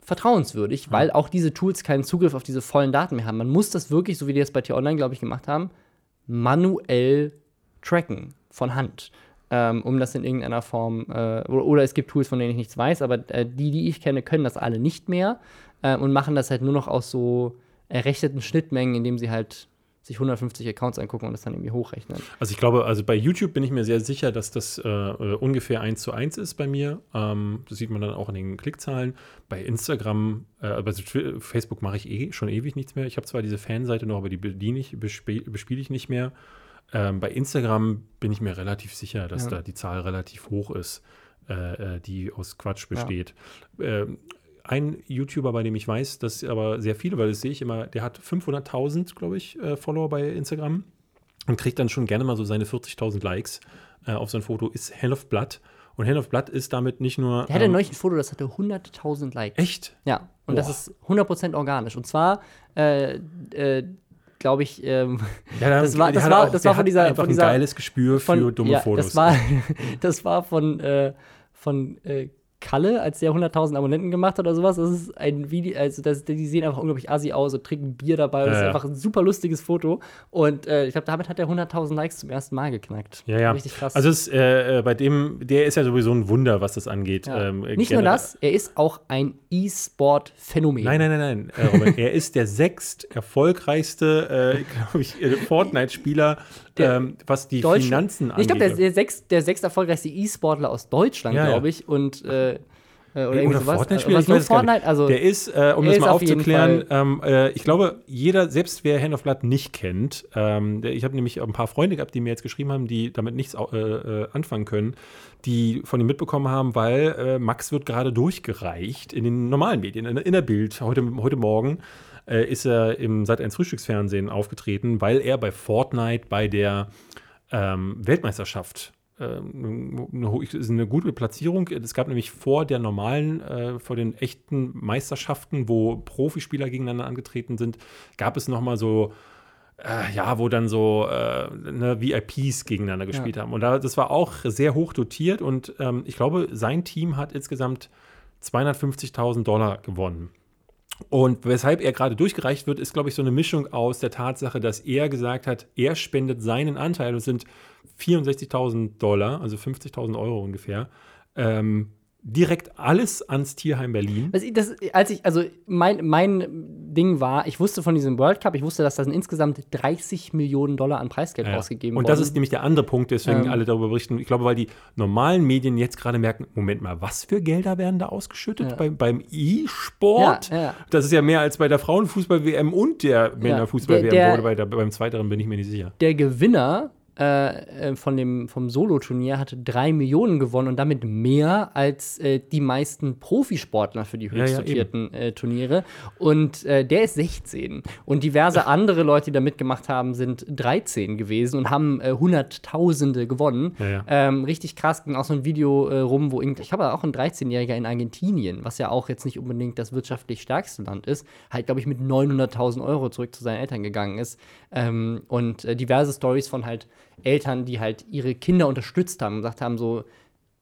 vertrauenswürdig, weil auch diese Tools keinen Zugriff auf diese vollen Daten mehr haben. Man muss das wirklich, so wie die das bei T-Online, glaube ich, gemacht haben, manuell tracken von Hand, ähm, um das in irgendeiner Form, äh, oder, es gibt Tools, von denen ich nichts weiß, aber äh, die, die ich kenne, können das alle nicht mehr äh, und machen das halt nur noch aus so errechneten Schnittmengen, indem sie halt sich 150 Accounts angucken und das dann irgendwie hochrechnen. Also ich glaube, also bei YouTube bin ich mir sehr sicher, dass das äh, äh, ungefähr 1 zu 1 ist bei mir. Ähm, das sieht man dann auch in den Klickzahlen. Bei Instagram, äh, bei Twi- Facebook mache ich eh schon ewig nichts mehr. Ich habe zwar diese Fanseite noch, aber die bediene ich, bespiele ich nicht mehr. Ähm, bei Instagram bin ich mir relativ sicher, dass Ja. da die Zahl relativ hoch ist, äh, äh, die aus Quatsch besteht. Ähm, ein YouTuber, bei dem ich weiß, dass aber sehr viele, weil das sehe ich immer, der hat 500.000, glaube ich, äh, Follower bei Instagram und kriegt dann schon gerne mal so seine 40.000 Likes äh, auf sein Foto, ist Hand of Blood. Und Hand of Blood ist damit nicht nur. Der hatte ähm, neulich ein Foto, das hatte 100.000 Likes. Echt? Ja, und das Boah. ist 100% organisch. Und zwar, äh, äh, glaube ich, ähm, Ja, Das war- das war- auch- das war von dieser- einfach von dieser- ein geiles Gespür von, für dumme ja, Fotos. Das war, das war von, äh, von äh, Kalle, als der 100.000 Abonnenten gemacht hat oder sowas. Das ist ein Video, also das, die sehen einfach unglaublich assi aus und trinken Bier dabei. Und das Ja, ist ja. einfach ein super lustiges Foto. Und äh, ich glaube, damit hat er 100.000 Likes zum ersten Mal geknackt. ja, ja. Richtig krass. Also es, äh, äh, bei dem, der ist ja sowieso ein Wunder, was das angeht. ja. Ähm, äh, Nicht nur das, er ist auch ein E-Sport-Phänomen. Nein, nein, nein, nein. Äh, Robin, er ist der sechst erfolgreichste, äh, glaube ich, Fortnite-Spieler, Der ähm, was die Deutsch- Finanzen angeht. Ich glaube, der, der, sechst, der sechst erfolgreichste E-Sportler aus Deutschland, Ja, glaube ich. Und äh, äh, oder Oder, sowas. Fortnite-Spieler, Was ich weiß. Fortnite, also der ist, äh, um das mal aufzuklären, ähm, äh, ich glaube, jeder, selbst wer Hand of Blood nicht kennt, ähm, ich habe nämlich ein paar Freunde gehabt, die mir jetzt geschrieben haben, die damit nichts äh, äh, anfangen können, die von ihm mitbekommen haben, weil äh, Max wird gerade durchgereicht in den normalen Medien, in, in der Bild. Heute, heute Morgen äh, ist er im Sat 1 Frühstücksfernsehen aufgetreten, weil er bei Fortnite bei der ähm, Weltmeisterschaft ähm, eine, eine gute Platzierung. Es gab nämlich vor der normalen, äh, vor den echten Meisterschaften, wo Profispieler gegeneinander angetreten sind, gab es noch mal so äh, ja, wo dann so äh, ne, VIPs gegeneinander gespielt haben. Und da, das war auch sehr hoch dotiert und ähm, ich glaube, sein Team hat insgesamt 250.000 Dollar gewonnen. Und weshalb er gerade durchgereicht wird, ist, glaube ich, so eine Mischung aus der Tatsache, dass er gesagt hat, er spendet seinen Anteil, das sind 64.000 Dollar, also 50.000 Euro ungefähr, ähm, direkt alles ans Tierheim Berlin. Das, das, als ich, also mein, mein Ding war, ich wusste von diesem World Cup, ich wusste, dass da sind insgesamt 30 Millionen Dollar an Preisgeld Ja. ausgegeben Und worden. das ist nämlich der andere Punkt, deswegen Ähm. alle darüber berichten. Ich glaube, weil die normalen Medien jetzt gerade merken, Moment mal, was für Gelder werden da ausgeschüttet Ja. beim, beim E-Sport? Ja. Das ist ja mehr als bei der Frauenfußball-WM und der Männerfußball-WM. Bei der, beim zweiteren bin ich mir nicht sicher. der Gewinner äh, äh, von dem, vom Solo-Turnier hatte drei Millionen gewonnen und damit mehr als äh, die meisten Profisportler für die ja, höchst dotierten äh, Turniere. Und äh, der ist 16. Und diverse andere Leute, die da mitgemacht haben, sind 13 gewesen und haben äh, Hunderttausende gewonnen. Ja, ja. Ähm, richtig krass, ging auch so ein Video rum, wo ich glaube auch ein 13-Jähriger in Argentinien, was ja auch jetzt nicht unbedingt das wirtschaftlich stärkste Land ist, halt, glaube ich, mit 900.000 Euro zurück zu seinen Eltern gegangen ist. Ähm, und diverse Stories von halt Eltern, die halt ihre Kinder unterstützt haben und gesagt haben, so,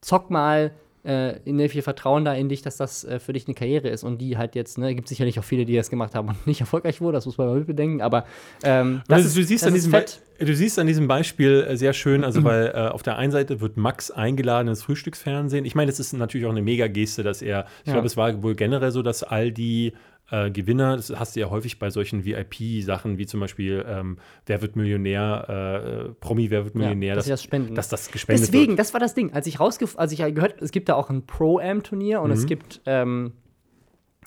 zock mal, äh, in wir vertrauen da in dich, dass das äh, für dich eine Karriere ist und die halt jetzt, ne, gibt sicherlich auch viele, die das gemacht haben und nicht erfolgreich wurden, das muss man mal mitbedenken, aber ähm, Das ist, du, siehst das an diesem du siehst an diesem Beispiel äh, sehr schön, also weil äh, auf der einen Seite wird Max eingeladen ins Frühstücksfernsehen. Ich meine, das ist natürlich auch eine Mega-Geste, dass er, ich Ja. glaube, es war wohl generell so, dass all die äh, Gewinner, das hast du ja häufig bei solchen VIP-Sachen, wie zum Beispiel ähm, Wer wird Millionär, äh, äh, Promi, Wer wird Millionär, dass sie das spenden. dass das gespendet Deswegen, wird. das war das Ding. Als ich rausgef als ich gehört, es gibt da auch ein Pro-Am-Turnier und Mhm. es gibt ähm,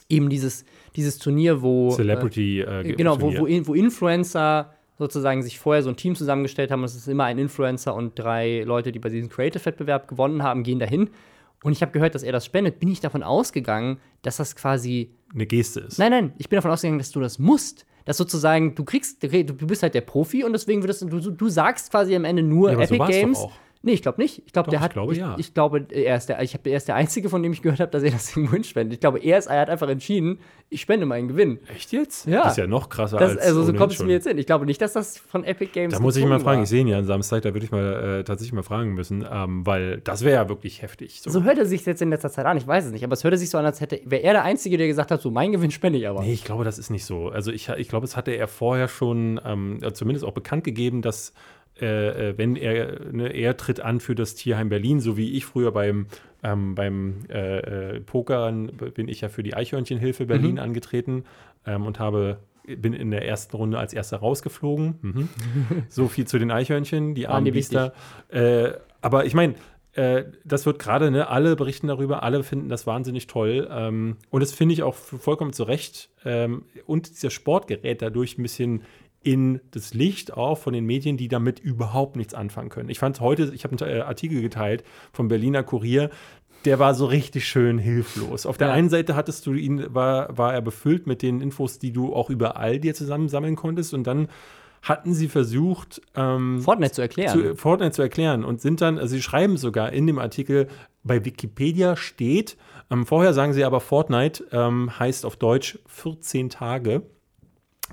eben dieses, dieses Turnier, wo Celebrity äh, äh, genau, wo, wo, wo Influencer sozusagen sich vorher so ein Team zusammengestellt haben. und Es ist immer ein Influencer und drei Leute, die bei diesem Creative-Wettbewerb gewonnen haben, gehen dahin. Und ich habe gehört, dass er das spendet. Bin ich davon ausgegangen, dass das quasi eine Geste ist. Nein, nein, ich bin davon ausgegangen, dass du das musst. Dass sozusagen, du kriegst, du bist halt der Profi und deswegen würdest du, du sagst quasi am Ende nur Ja, aber so Epic war's doch Games. auch. Nee, ich glaube nicht. Ich glaube, der ich hat. glaube, ich, ja. ich glaube, er ist der, ich habe, er ist der Einzige, von dem ich gehört habe, dass er das irgendwo hinspendet. Ich glaube, er, ist, er hat einfach entschieden, ich spende meinen Gewinn. Echt jetzt? Ja. Das ist ja noch krasser Das, als also so kommt es mir jetzt hin. Ich glaube nicht, dass das von Epic Games Da muss ich mal fragen, war. ich sehe ihn ja am Samstag, da würde ich mal äh, tatsächlich mal fragen müssen, ähm, weil das wäre ja wirklich heftig. So. So hört er sich jetzt in letzter Zeit an, ich weiß es nicht, aber es hörte sich so an, als hätte, wäre er der Einzige, der gesagt hat, so mein Gewinn spende ich aber. Nee, ich glaube, das ist nicht so. Also ich, ich glaube, es hatte er vorher schon ähm, zumindest auch bekannt gegeben, dass äh, äh, wenn er, ne, er tritt an für das Tierheim Berlin, so wie ich früher beim, ähm, beim äh, äh, Pokern bin ich ja für die Eichhörnchenhilfe Berlin Mhm. angetreten ähm, und habe bin in der ersten Runde als erster rausgeflogen. Mhm. so viel zu den Eichhörnchen, die armen Biester. Äh, aber ich meine, äh, das wird gerade, ne, alle berichten darüber, alle finden das wahnsinnig toll. Ähm, und das finde ich auch vollkommen zu Recht. Ähm, und dieser Sport gerät dadurch ein bisschen in das Licht auch von den Medien, die damit überhaupt nichts anfangen können. Ich fand heute, ich habe einen äh, Artikel geteilt vom Berliner Kurier, der war so richtig schön hilflos. Auf der Ja. einen Seite hattest du ihn, war, war er befüllt mit den Infos, die du auch überall dir zusammensammeln konntest. Und dann hatten sie versucht, ähm, Fortnite zu erklären. zu, Fortnite zu erklären und sind dann, also sie schreiben sogar in dem Artikel, bei Wikipedia steht, ähm, vorher sagen sie aber, Fortnite ähm, heißt auf Deutsch 14 Tage.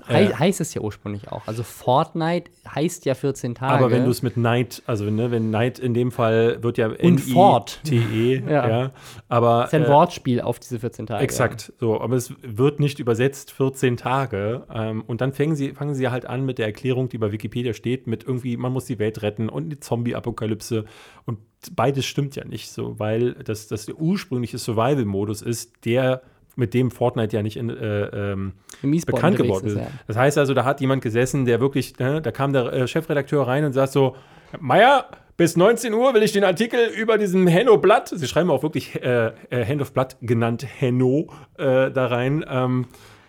Hei äh, heißt es ja ursprünglich auch. Also Fortnite heißt ja 14 Tage. Aber wenn du es mit Night, also ne, wenn Night in dem Fall wird ja Und Fort. T-E, Ja. ja. Aber ist ja ein äh, Wortspiel auf diese 14 Tage. Exakt, so, aber es wird nicht übersetzt 14 Tage. Ähm, und dann fangen sie, fangen sie halt an mit der Erklärung, die bei Wikipedia steht, mit irgendwie, man muss die Welt retten und die Zombie-Apokalypse. Und beides stimmt ja nicht so, weil das, das der ursprüngliche Survival-Modus ist, der mit dem Fortnite ja nicht in, äh, ähm, bekannt geworden ist. ja. Das heißt also, da hat jemand gesessen, der wirklich, ne, da kam der äh, Chefredakteur rein und sagt so, Meier, bis 19 Uhr will ich den Artikel über diesen Henno-Blatt, sie schreiben auch wirklich äh, äh, Hand of Blood genannt Henno äh, da rein, ähm,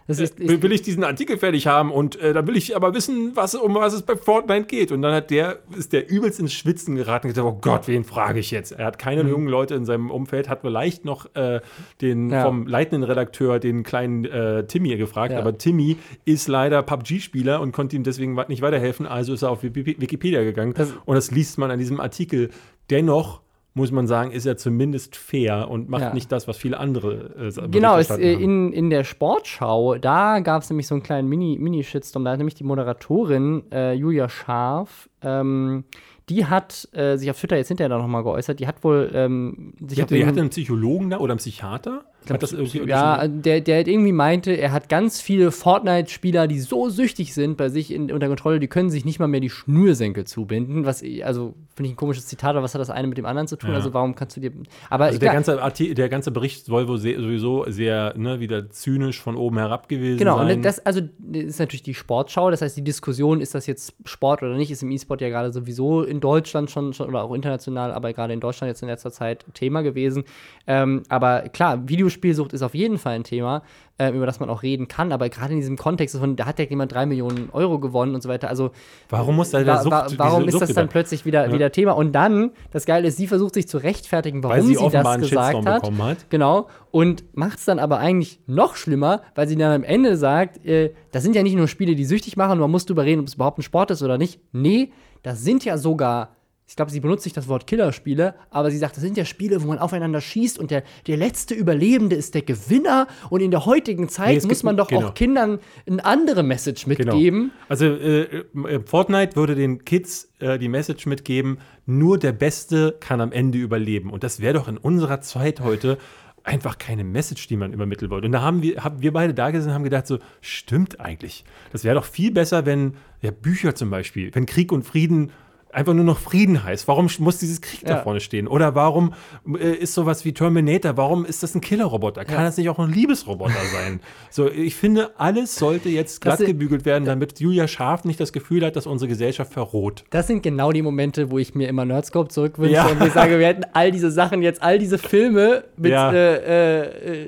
Das ist, äh, will ich diesen Artikel fertig haben und äh, da will ich aber wissen, was, um was es bei Fortnite geht. Und dann hat der, ist der übelst ins Schwitzen geraten und gesagt, oh Gott, wen frage ich jetzt? Er hat keine jungen Leute in seinem Umfeld, hat vielleicht noch äh, den Mhm. Ja. vom leitenden Redakteur, den kleinen äh, Timmy gefragt, Ja. aber Timmy ist leider PUBG-Spieler und konnte ihm deswegen nicht weiterhelfen, also ist er auf Wiki- Wikipedia gegangen. Das- und das liest man an diesem Artikel. Dennoch muss man sagen, ist er zumindest fair und macht Ja. nicht das, was viele andere äh, Genau, es, äh, in, in der Sportschau, da gab es nämlich so einen kleinen Mini- Mini-Shitstorm. da hat nämlich die Moderatorin äh, Julia Scharf, ähm, die hat äh, sich auf Twitter jetzt hinterher noch mal geäußert. Die hat wohl ähm, sich Die hat, die hatte einen Psychologen da oder einen Psychiater? Hat das irgendwie ja, der, der halt irgendwie meinte, er hat ganz viele Fortnite-Spieler, die so süchtig sind bei sich in, unter Kontrolle, die können sich nicht mal mehr die Schnürsenkel zubinden. Was, also, finde ich ein komisches Zitat, aber was hat das eine mit dem anderen zu tun? Ja. Also, warum kannst du dir. Aber Also der ganze, Arti der ganze Bericht soll wohl se- sowieso sehr ne, wieder zynisch von oben herab gewesen Genau, sein. und das, also, das ist natürlich die Sportschau. Das heißt, die Diskussion, ist das jetzt Sport oder nicht, ist im E-Sport ja gerade sowieso in Deutschland schon, schon oder auch international, aber gerade in Deutschland jetzt in letzter Zeit Thema gewesen. Ähm, aber klar, Videospielsucht ist auf jeden Fall ein Thema, ähm, über das man auch reden kann. Aber gerade in diesem Kontext von, da hat ja jemand drei Millionen Euro gewonnen und so weiter. Also, Warum muss da der wa Sucht, wa warum ist das dann über- plötzlich wieder, Ja. wieder Thema? Und dann, das Geile ist, sie versucht sich zu rechtfertigen, warum Weil sie sie, das gesagt hat. hat. Genau. Und macht es dann aber eigentlich noch schlimmer, weil sie dann am Ende sagt, äh, das sind ja nicht nur Spiele, die süchtig machen, man muss drüber reden, ob es überhaupt ein Sport ist oder nicht. Nee, das sind ja sogar, ich glaube, sie benutzt nicht das Wort Killerspiele, aber sie sagt, das sind ja Spiele, wo man aufeinander schießt und der, der letzte Überlebende ist der Gewinner. Und in der heutigen Zeit es muss man doch genau. auch Kindern eine andere Message Genau. mitgeben. Also äh, äh, Fortnite würde den Kids äh, die Message mitgeben, nur der Beste kann am Ende überleben. Und das wäre doch in unserer Zeit heute einfach keine Message, die man übermitteln wollte. Und da haben wir, haben wir beide da gesessen und haben gedacht, so, stimmt eigentlich. Das wäre doch viel besser, wenn, ja, Bücher zum Beispiel, wenn Krieg und Frieden einfach nur noch Frieden heißt. Warum muss dieses Krieg da Ja. vorne stehen? Oder warum äh, ist sowas wie Terminator, warum ist das ein Killerroboter? Kann Ja. das nicht auch ein Liebesroboter sein? So, ich finde, alles sollte jetzt glatt gebügelt werden, damit Julia Scharf nicht das Gefühl hat, dass unsere Gesellschaft verroht. Das sind genau die Momente, wo ich mir immer Nerdscope zurückwünsche Ja. und ich sage, wir hätten all diese Sachen jetzt, all diese Filme mit äh, äh,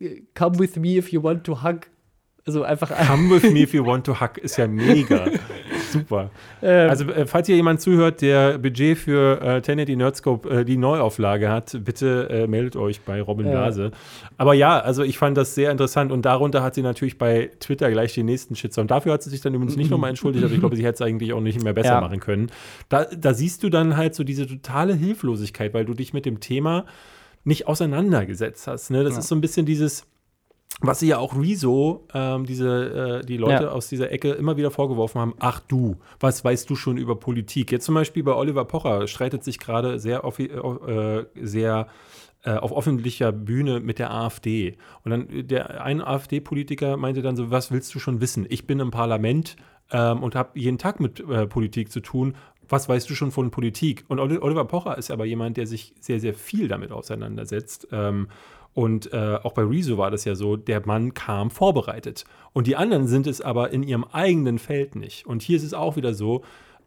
äh, Come with me if you want to hug. Also einfach Come with me if you want to hug ist ja mega. Super. Ähm, also, äh, falls hier jemand zuhört, der Budget für äh, Tenet, die Nerdscope, äh, die Neuauflage hat, bitte äh, meldet euch bei Robin Blase. Aber ja, also ich fand das sehr interessant und darunter hat sie natürlich bei Twitter gleich den nächsten Shitstorm. Dafür hat sie sich dann übrigens nicht nochmal entschuldigt, aber ich glaube, sie hätte es eigentlich auch nicht mehr besser ja. machen können. Da, da siehst du dann halt so diese totale Hilflosigkeit, weil du dich mit dem Thema nicht auseinandergesetzt hast. Ne? Das ja. ist so ein bisschen dieses was sie ja auch Rezo, ähm, diese, äh, die Leute ja. aus dieser Ecke immer wieder vorgeworfen haben, ach du, was weißt du schon über Politik? Jetzt zum Beispiel bei Oliver Pocher streitet sich gerade sehr, äh, sehr äh, auf öffentlicher Bühne mit der AfD. Und dann der ein AfD-Politiker meinte dann so, was willst du schon wissen? Ich bin im Parlament ähm, und habe jeden Tag mit äh, Politik zu tun. Was weißt du schon von Politik? Und Oliver Pocher ist aber jemand, der sich sehr, sehr viel damit auseinandersetzt. Ähm, und äh, auch bei Rezo war das ja so, der Mann kam vorbereitet. Und die anderen sind es aber in ihrem eigenen Feld nicht. Und hier ist es auch wieder so,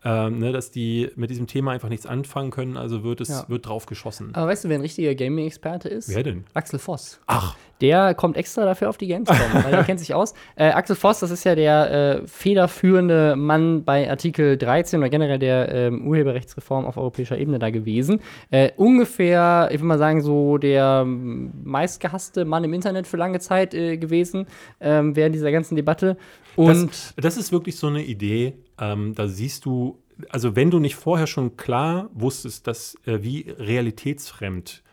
ähm, ne, dass die mit diesem Thema einfach nichts anfangen können, also wird es ja. wird drauf geschossen. Aber weißt du, wer ein richtiger Gaming-Experte ist? Wer denn? Axel Voss. Ach. Der kommt extra dafür auf die Gamescom, weil der kennt sich aus. Äh, Axel Voss, das ist ja der äh, federführende Mann bei Artikel 13 oder generell der ähm, Urheberrechtsreform auf europäischer Ebene da gewesen. Äh, ungefähr, ich würde mal sagen, so der meistgehasste Mann im Internet für lange Zeit äh, gewesen ähm, während dieser ganzen Debatte. Und das, das ist wirklich so eine Idee, ähm, da siehst du, also wenn du nicht vorher schon klar wusstest, dass äh, wie realitätsfremd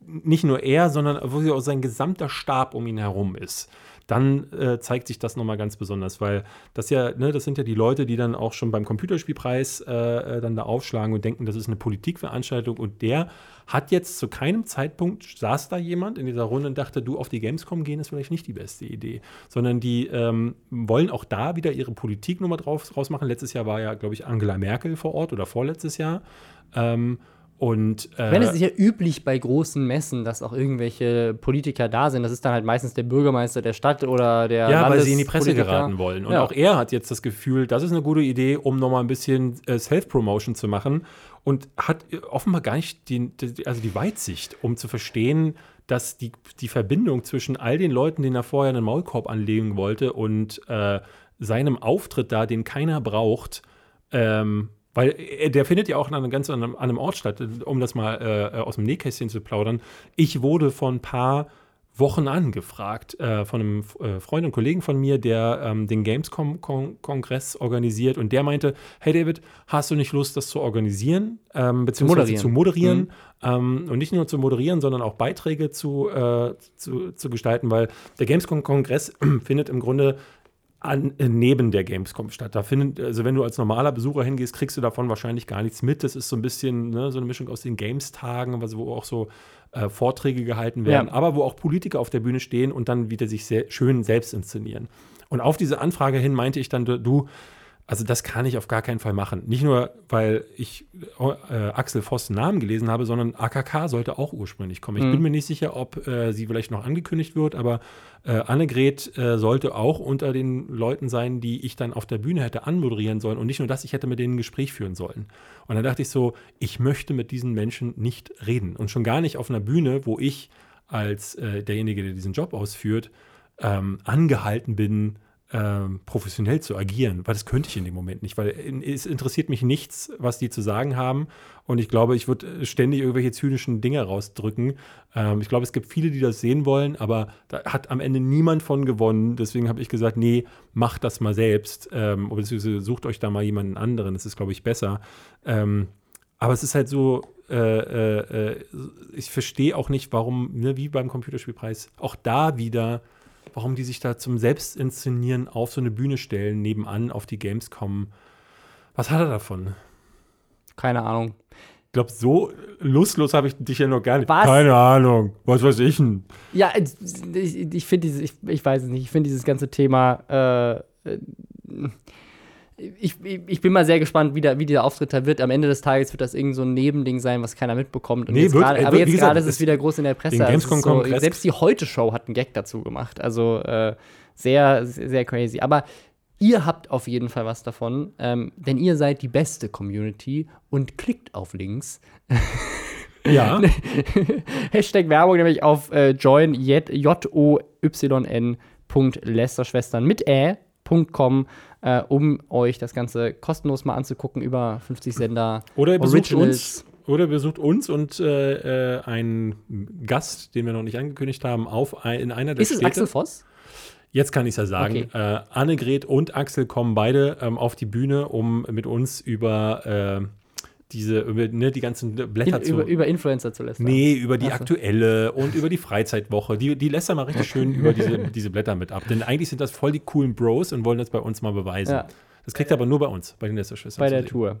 nicht nur er, sondern wirklich auch sein gesamter Stab um ihn herum ist dann äh, zeigt sich das nochmal ganz besonders, weil das ja, ne, das sind ja die Leute, die dann auch schon beim Computerspielpreis äh, äh, dann da aufschlagen und denken, das ist eine Politikveranstaltung und der hat jetzt zu keinem Zeitpunkt, saß da jemand in dieser Runde und dachte, du auf die Gamescom gehen ist vielleicht nicht die beste Idee, sondern die ähm, wollen auch da wieder ihre Politiknummer drauf, draus machen. Letztes Jahr war ja, glaube ich, Angela Merkel vor Ort oder vorletztes Jahr. Ähm, und, äh, Wenn es ist ja üblich bei großen Messen, dass auch irgendwelche Politiker da sind. Das ist dann halt meistens der Bürgermeister der Stadt oder der Ja, weil sie in die Presse geraten wollen. Und ja. auch er hat jetzt das Gefühl, das ist eine gute Idee, um nochmal ein bisschen äh, Self-Promotion zu machen. Und hat äh, offenbar gar nicht die, die, also die Weitsicht, um zu verstehen, dass die, die Verbindung zwischen all den Leuten, denen er vorher einen Maulkorb anlegen wollte, und äh, seinem Auftritt da, den keiner braucht, ähm, weil äh, der findet ja auch an einem ganz an einem, Ort statt, um das mal äh, aus dem Nähkästchen zu plaudern. Ich wurde vor ein paar Wochen angefragt äh, von einem äh, Freund und Kollegen von mir, der ähm, den Gamescom-Kongress organisiert und der meinte, hey David, hast du nicht Lust, das zu organisieren, ähm, beziehungsweise moderieren. zu moderieren mhm. ähm, und nicht nur zu moderieren, sondern auch Beiträge zu, äh, zu, zu gestalten, weil der Gamescom-Kongress findet im Grunde an, äh, neben der Gamescom statt. Da findet, also wenn du als normaler Besucher hingehst, kriegst du davon wahrscheinlich gar nichts mit. Das ist so ein bisschen ne, so eine Mischung aus den Games-Tagen, wo auch so äh, Vorträge gehalten werden, ja. aber wo auch Politiker auf der Bühne stehen und dann wieder sich sehr schön selbst inszenieren. Und auf diese Anfrage hin meinte ich dann, du, also das kann ich auf gar keinen Fall machen. Nicht nur, weil ich äh, Axel Voss Namen gelesen habe, sondern AKK sollte auch ursprünglich kommen. Ich mhm. bin mir nicht sicher, ob äh, sie vielleicht noch angekündigt wird, aber äh, Annegret äh, sollte auch unter den Leuten sein, die ich dann auf der Bühne hätte anmoderieren sollen. Und nicht nur das, ich hätte mit denen ein Gespräch führen sollen. Und dann dachte ich so, ich möchte mit diesen Menschen nicht reden. Und schon gar nicht auf einer Bühne, wo ich als äh, derjenige, der diesen Job ausführt, ähm, angehalten bin, ähm, professionell zu agieren, weil das könnte ich in dem Moment nicht, weil es interessiert mich nichts, was die zu sagen haben. Und ich glaube, ich würde ständig irgendwelche zynischen Dinge rausdrücken. Ähm, ich glaube, es gibt viele, die das sehen wollen, aber da hat am Ende niemand von gewonnen. Deswegen habe ich gesagt, nee, macht das mal selbst. Ähm, beziehungsweise sucht euch da mal jemanden anderen. Das ist, glaube ich, besser. Aber es ist halt so, äh, äh, äh ich verstehe auch nicht, warum, ne, wie beim Computerspielpreis, auch da wieder warum die sich da zum Selbstinszenieren auf so eine Bühne stellen, nebenan auf die Gamescom. Was hat er davon? Keine Ahnung. Ich glaube, so lustlos habe ich dich ja noch gar nicht. Was? Keine Ahnung. Was weiß ich denn? Ja, ich, ich finde dieses, ich, ich weiß es nicht, ich finde dieses ganze Thema, äh, ich, ich, bin mal sehr gespannt, wie, der, wie dieser Auftritt da wird. Am Ende des Tages wird das irgend so ein Nebending sein, was keiner mitbekommt. Und nee, jetzt wird, grade, aber jetzt gerade ist es wieder groß in der Presse. Also so, selbst die Heute-Show hat einen Gag dazu gemacht. Also äh, sehr, sehr crazy. Aber ihr habt auf jeden Fall was davon, ähm, denn ihr seid die beste Community und klickt auf Links. Ja. Hashtag Werbung nämlich auf äh, join, j-o-y-n. Lästerschwestern mit Ä lästerschwester.com, äh, um euch das Ganze kostenlos mal anzugucken über 50 Sender. Oder ihr besucht Originals. uns. Oder besucht uns und äh, äh, einen Gast, den wir noch nicht angekündigt haben, auf ein, in einer der Ist es Städte. Axel Voss? Jetzt kann ich es ja sagen. Okay. Äh, Annegret und Axel kommen beide ähm, auf die Bühne, um mit uns über äh, diese, über, ne, die ganzen Blätter In, zu. über, über Influencer zu lästern. Nee, über die so. aktuelle und über die Freizeitwoche. Die, die lässt er mal richtig schön über diese, diese Blätter mit ab. Denn eigentlich sind das voll die coolen Bros und wollen das bei uns mal beweisen. Ja. Das kriegt er aber nur bei uns, bei den Lästerschwestern. Bei der sehen. Tour.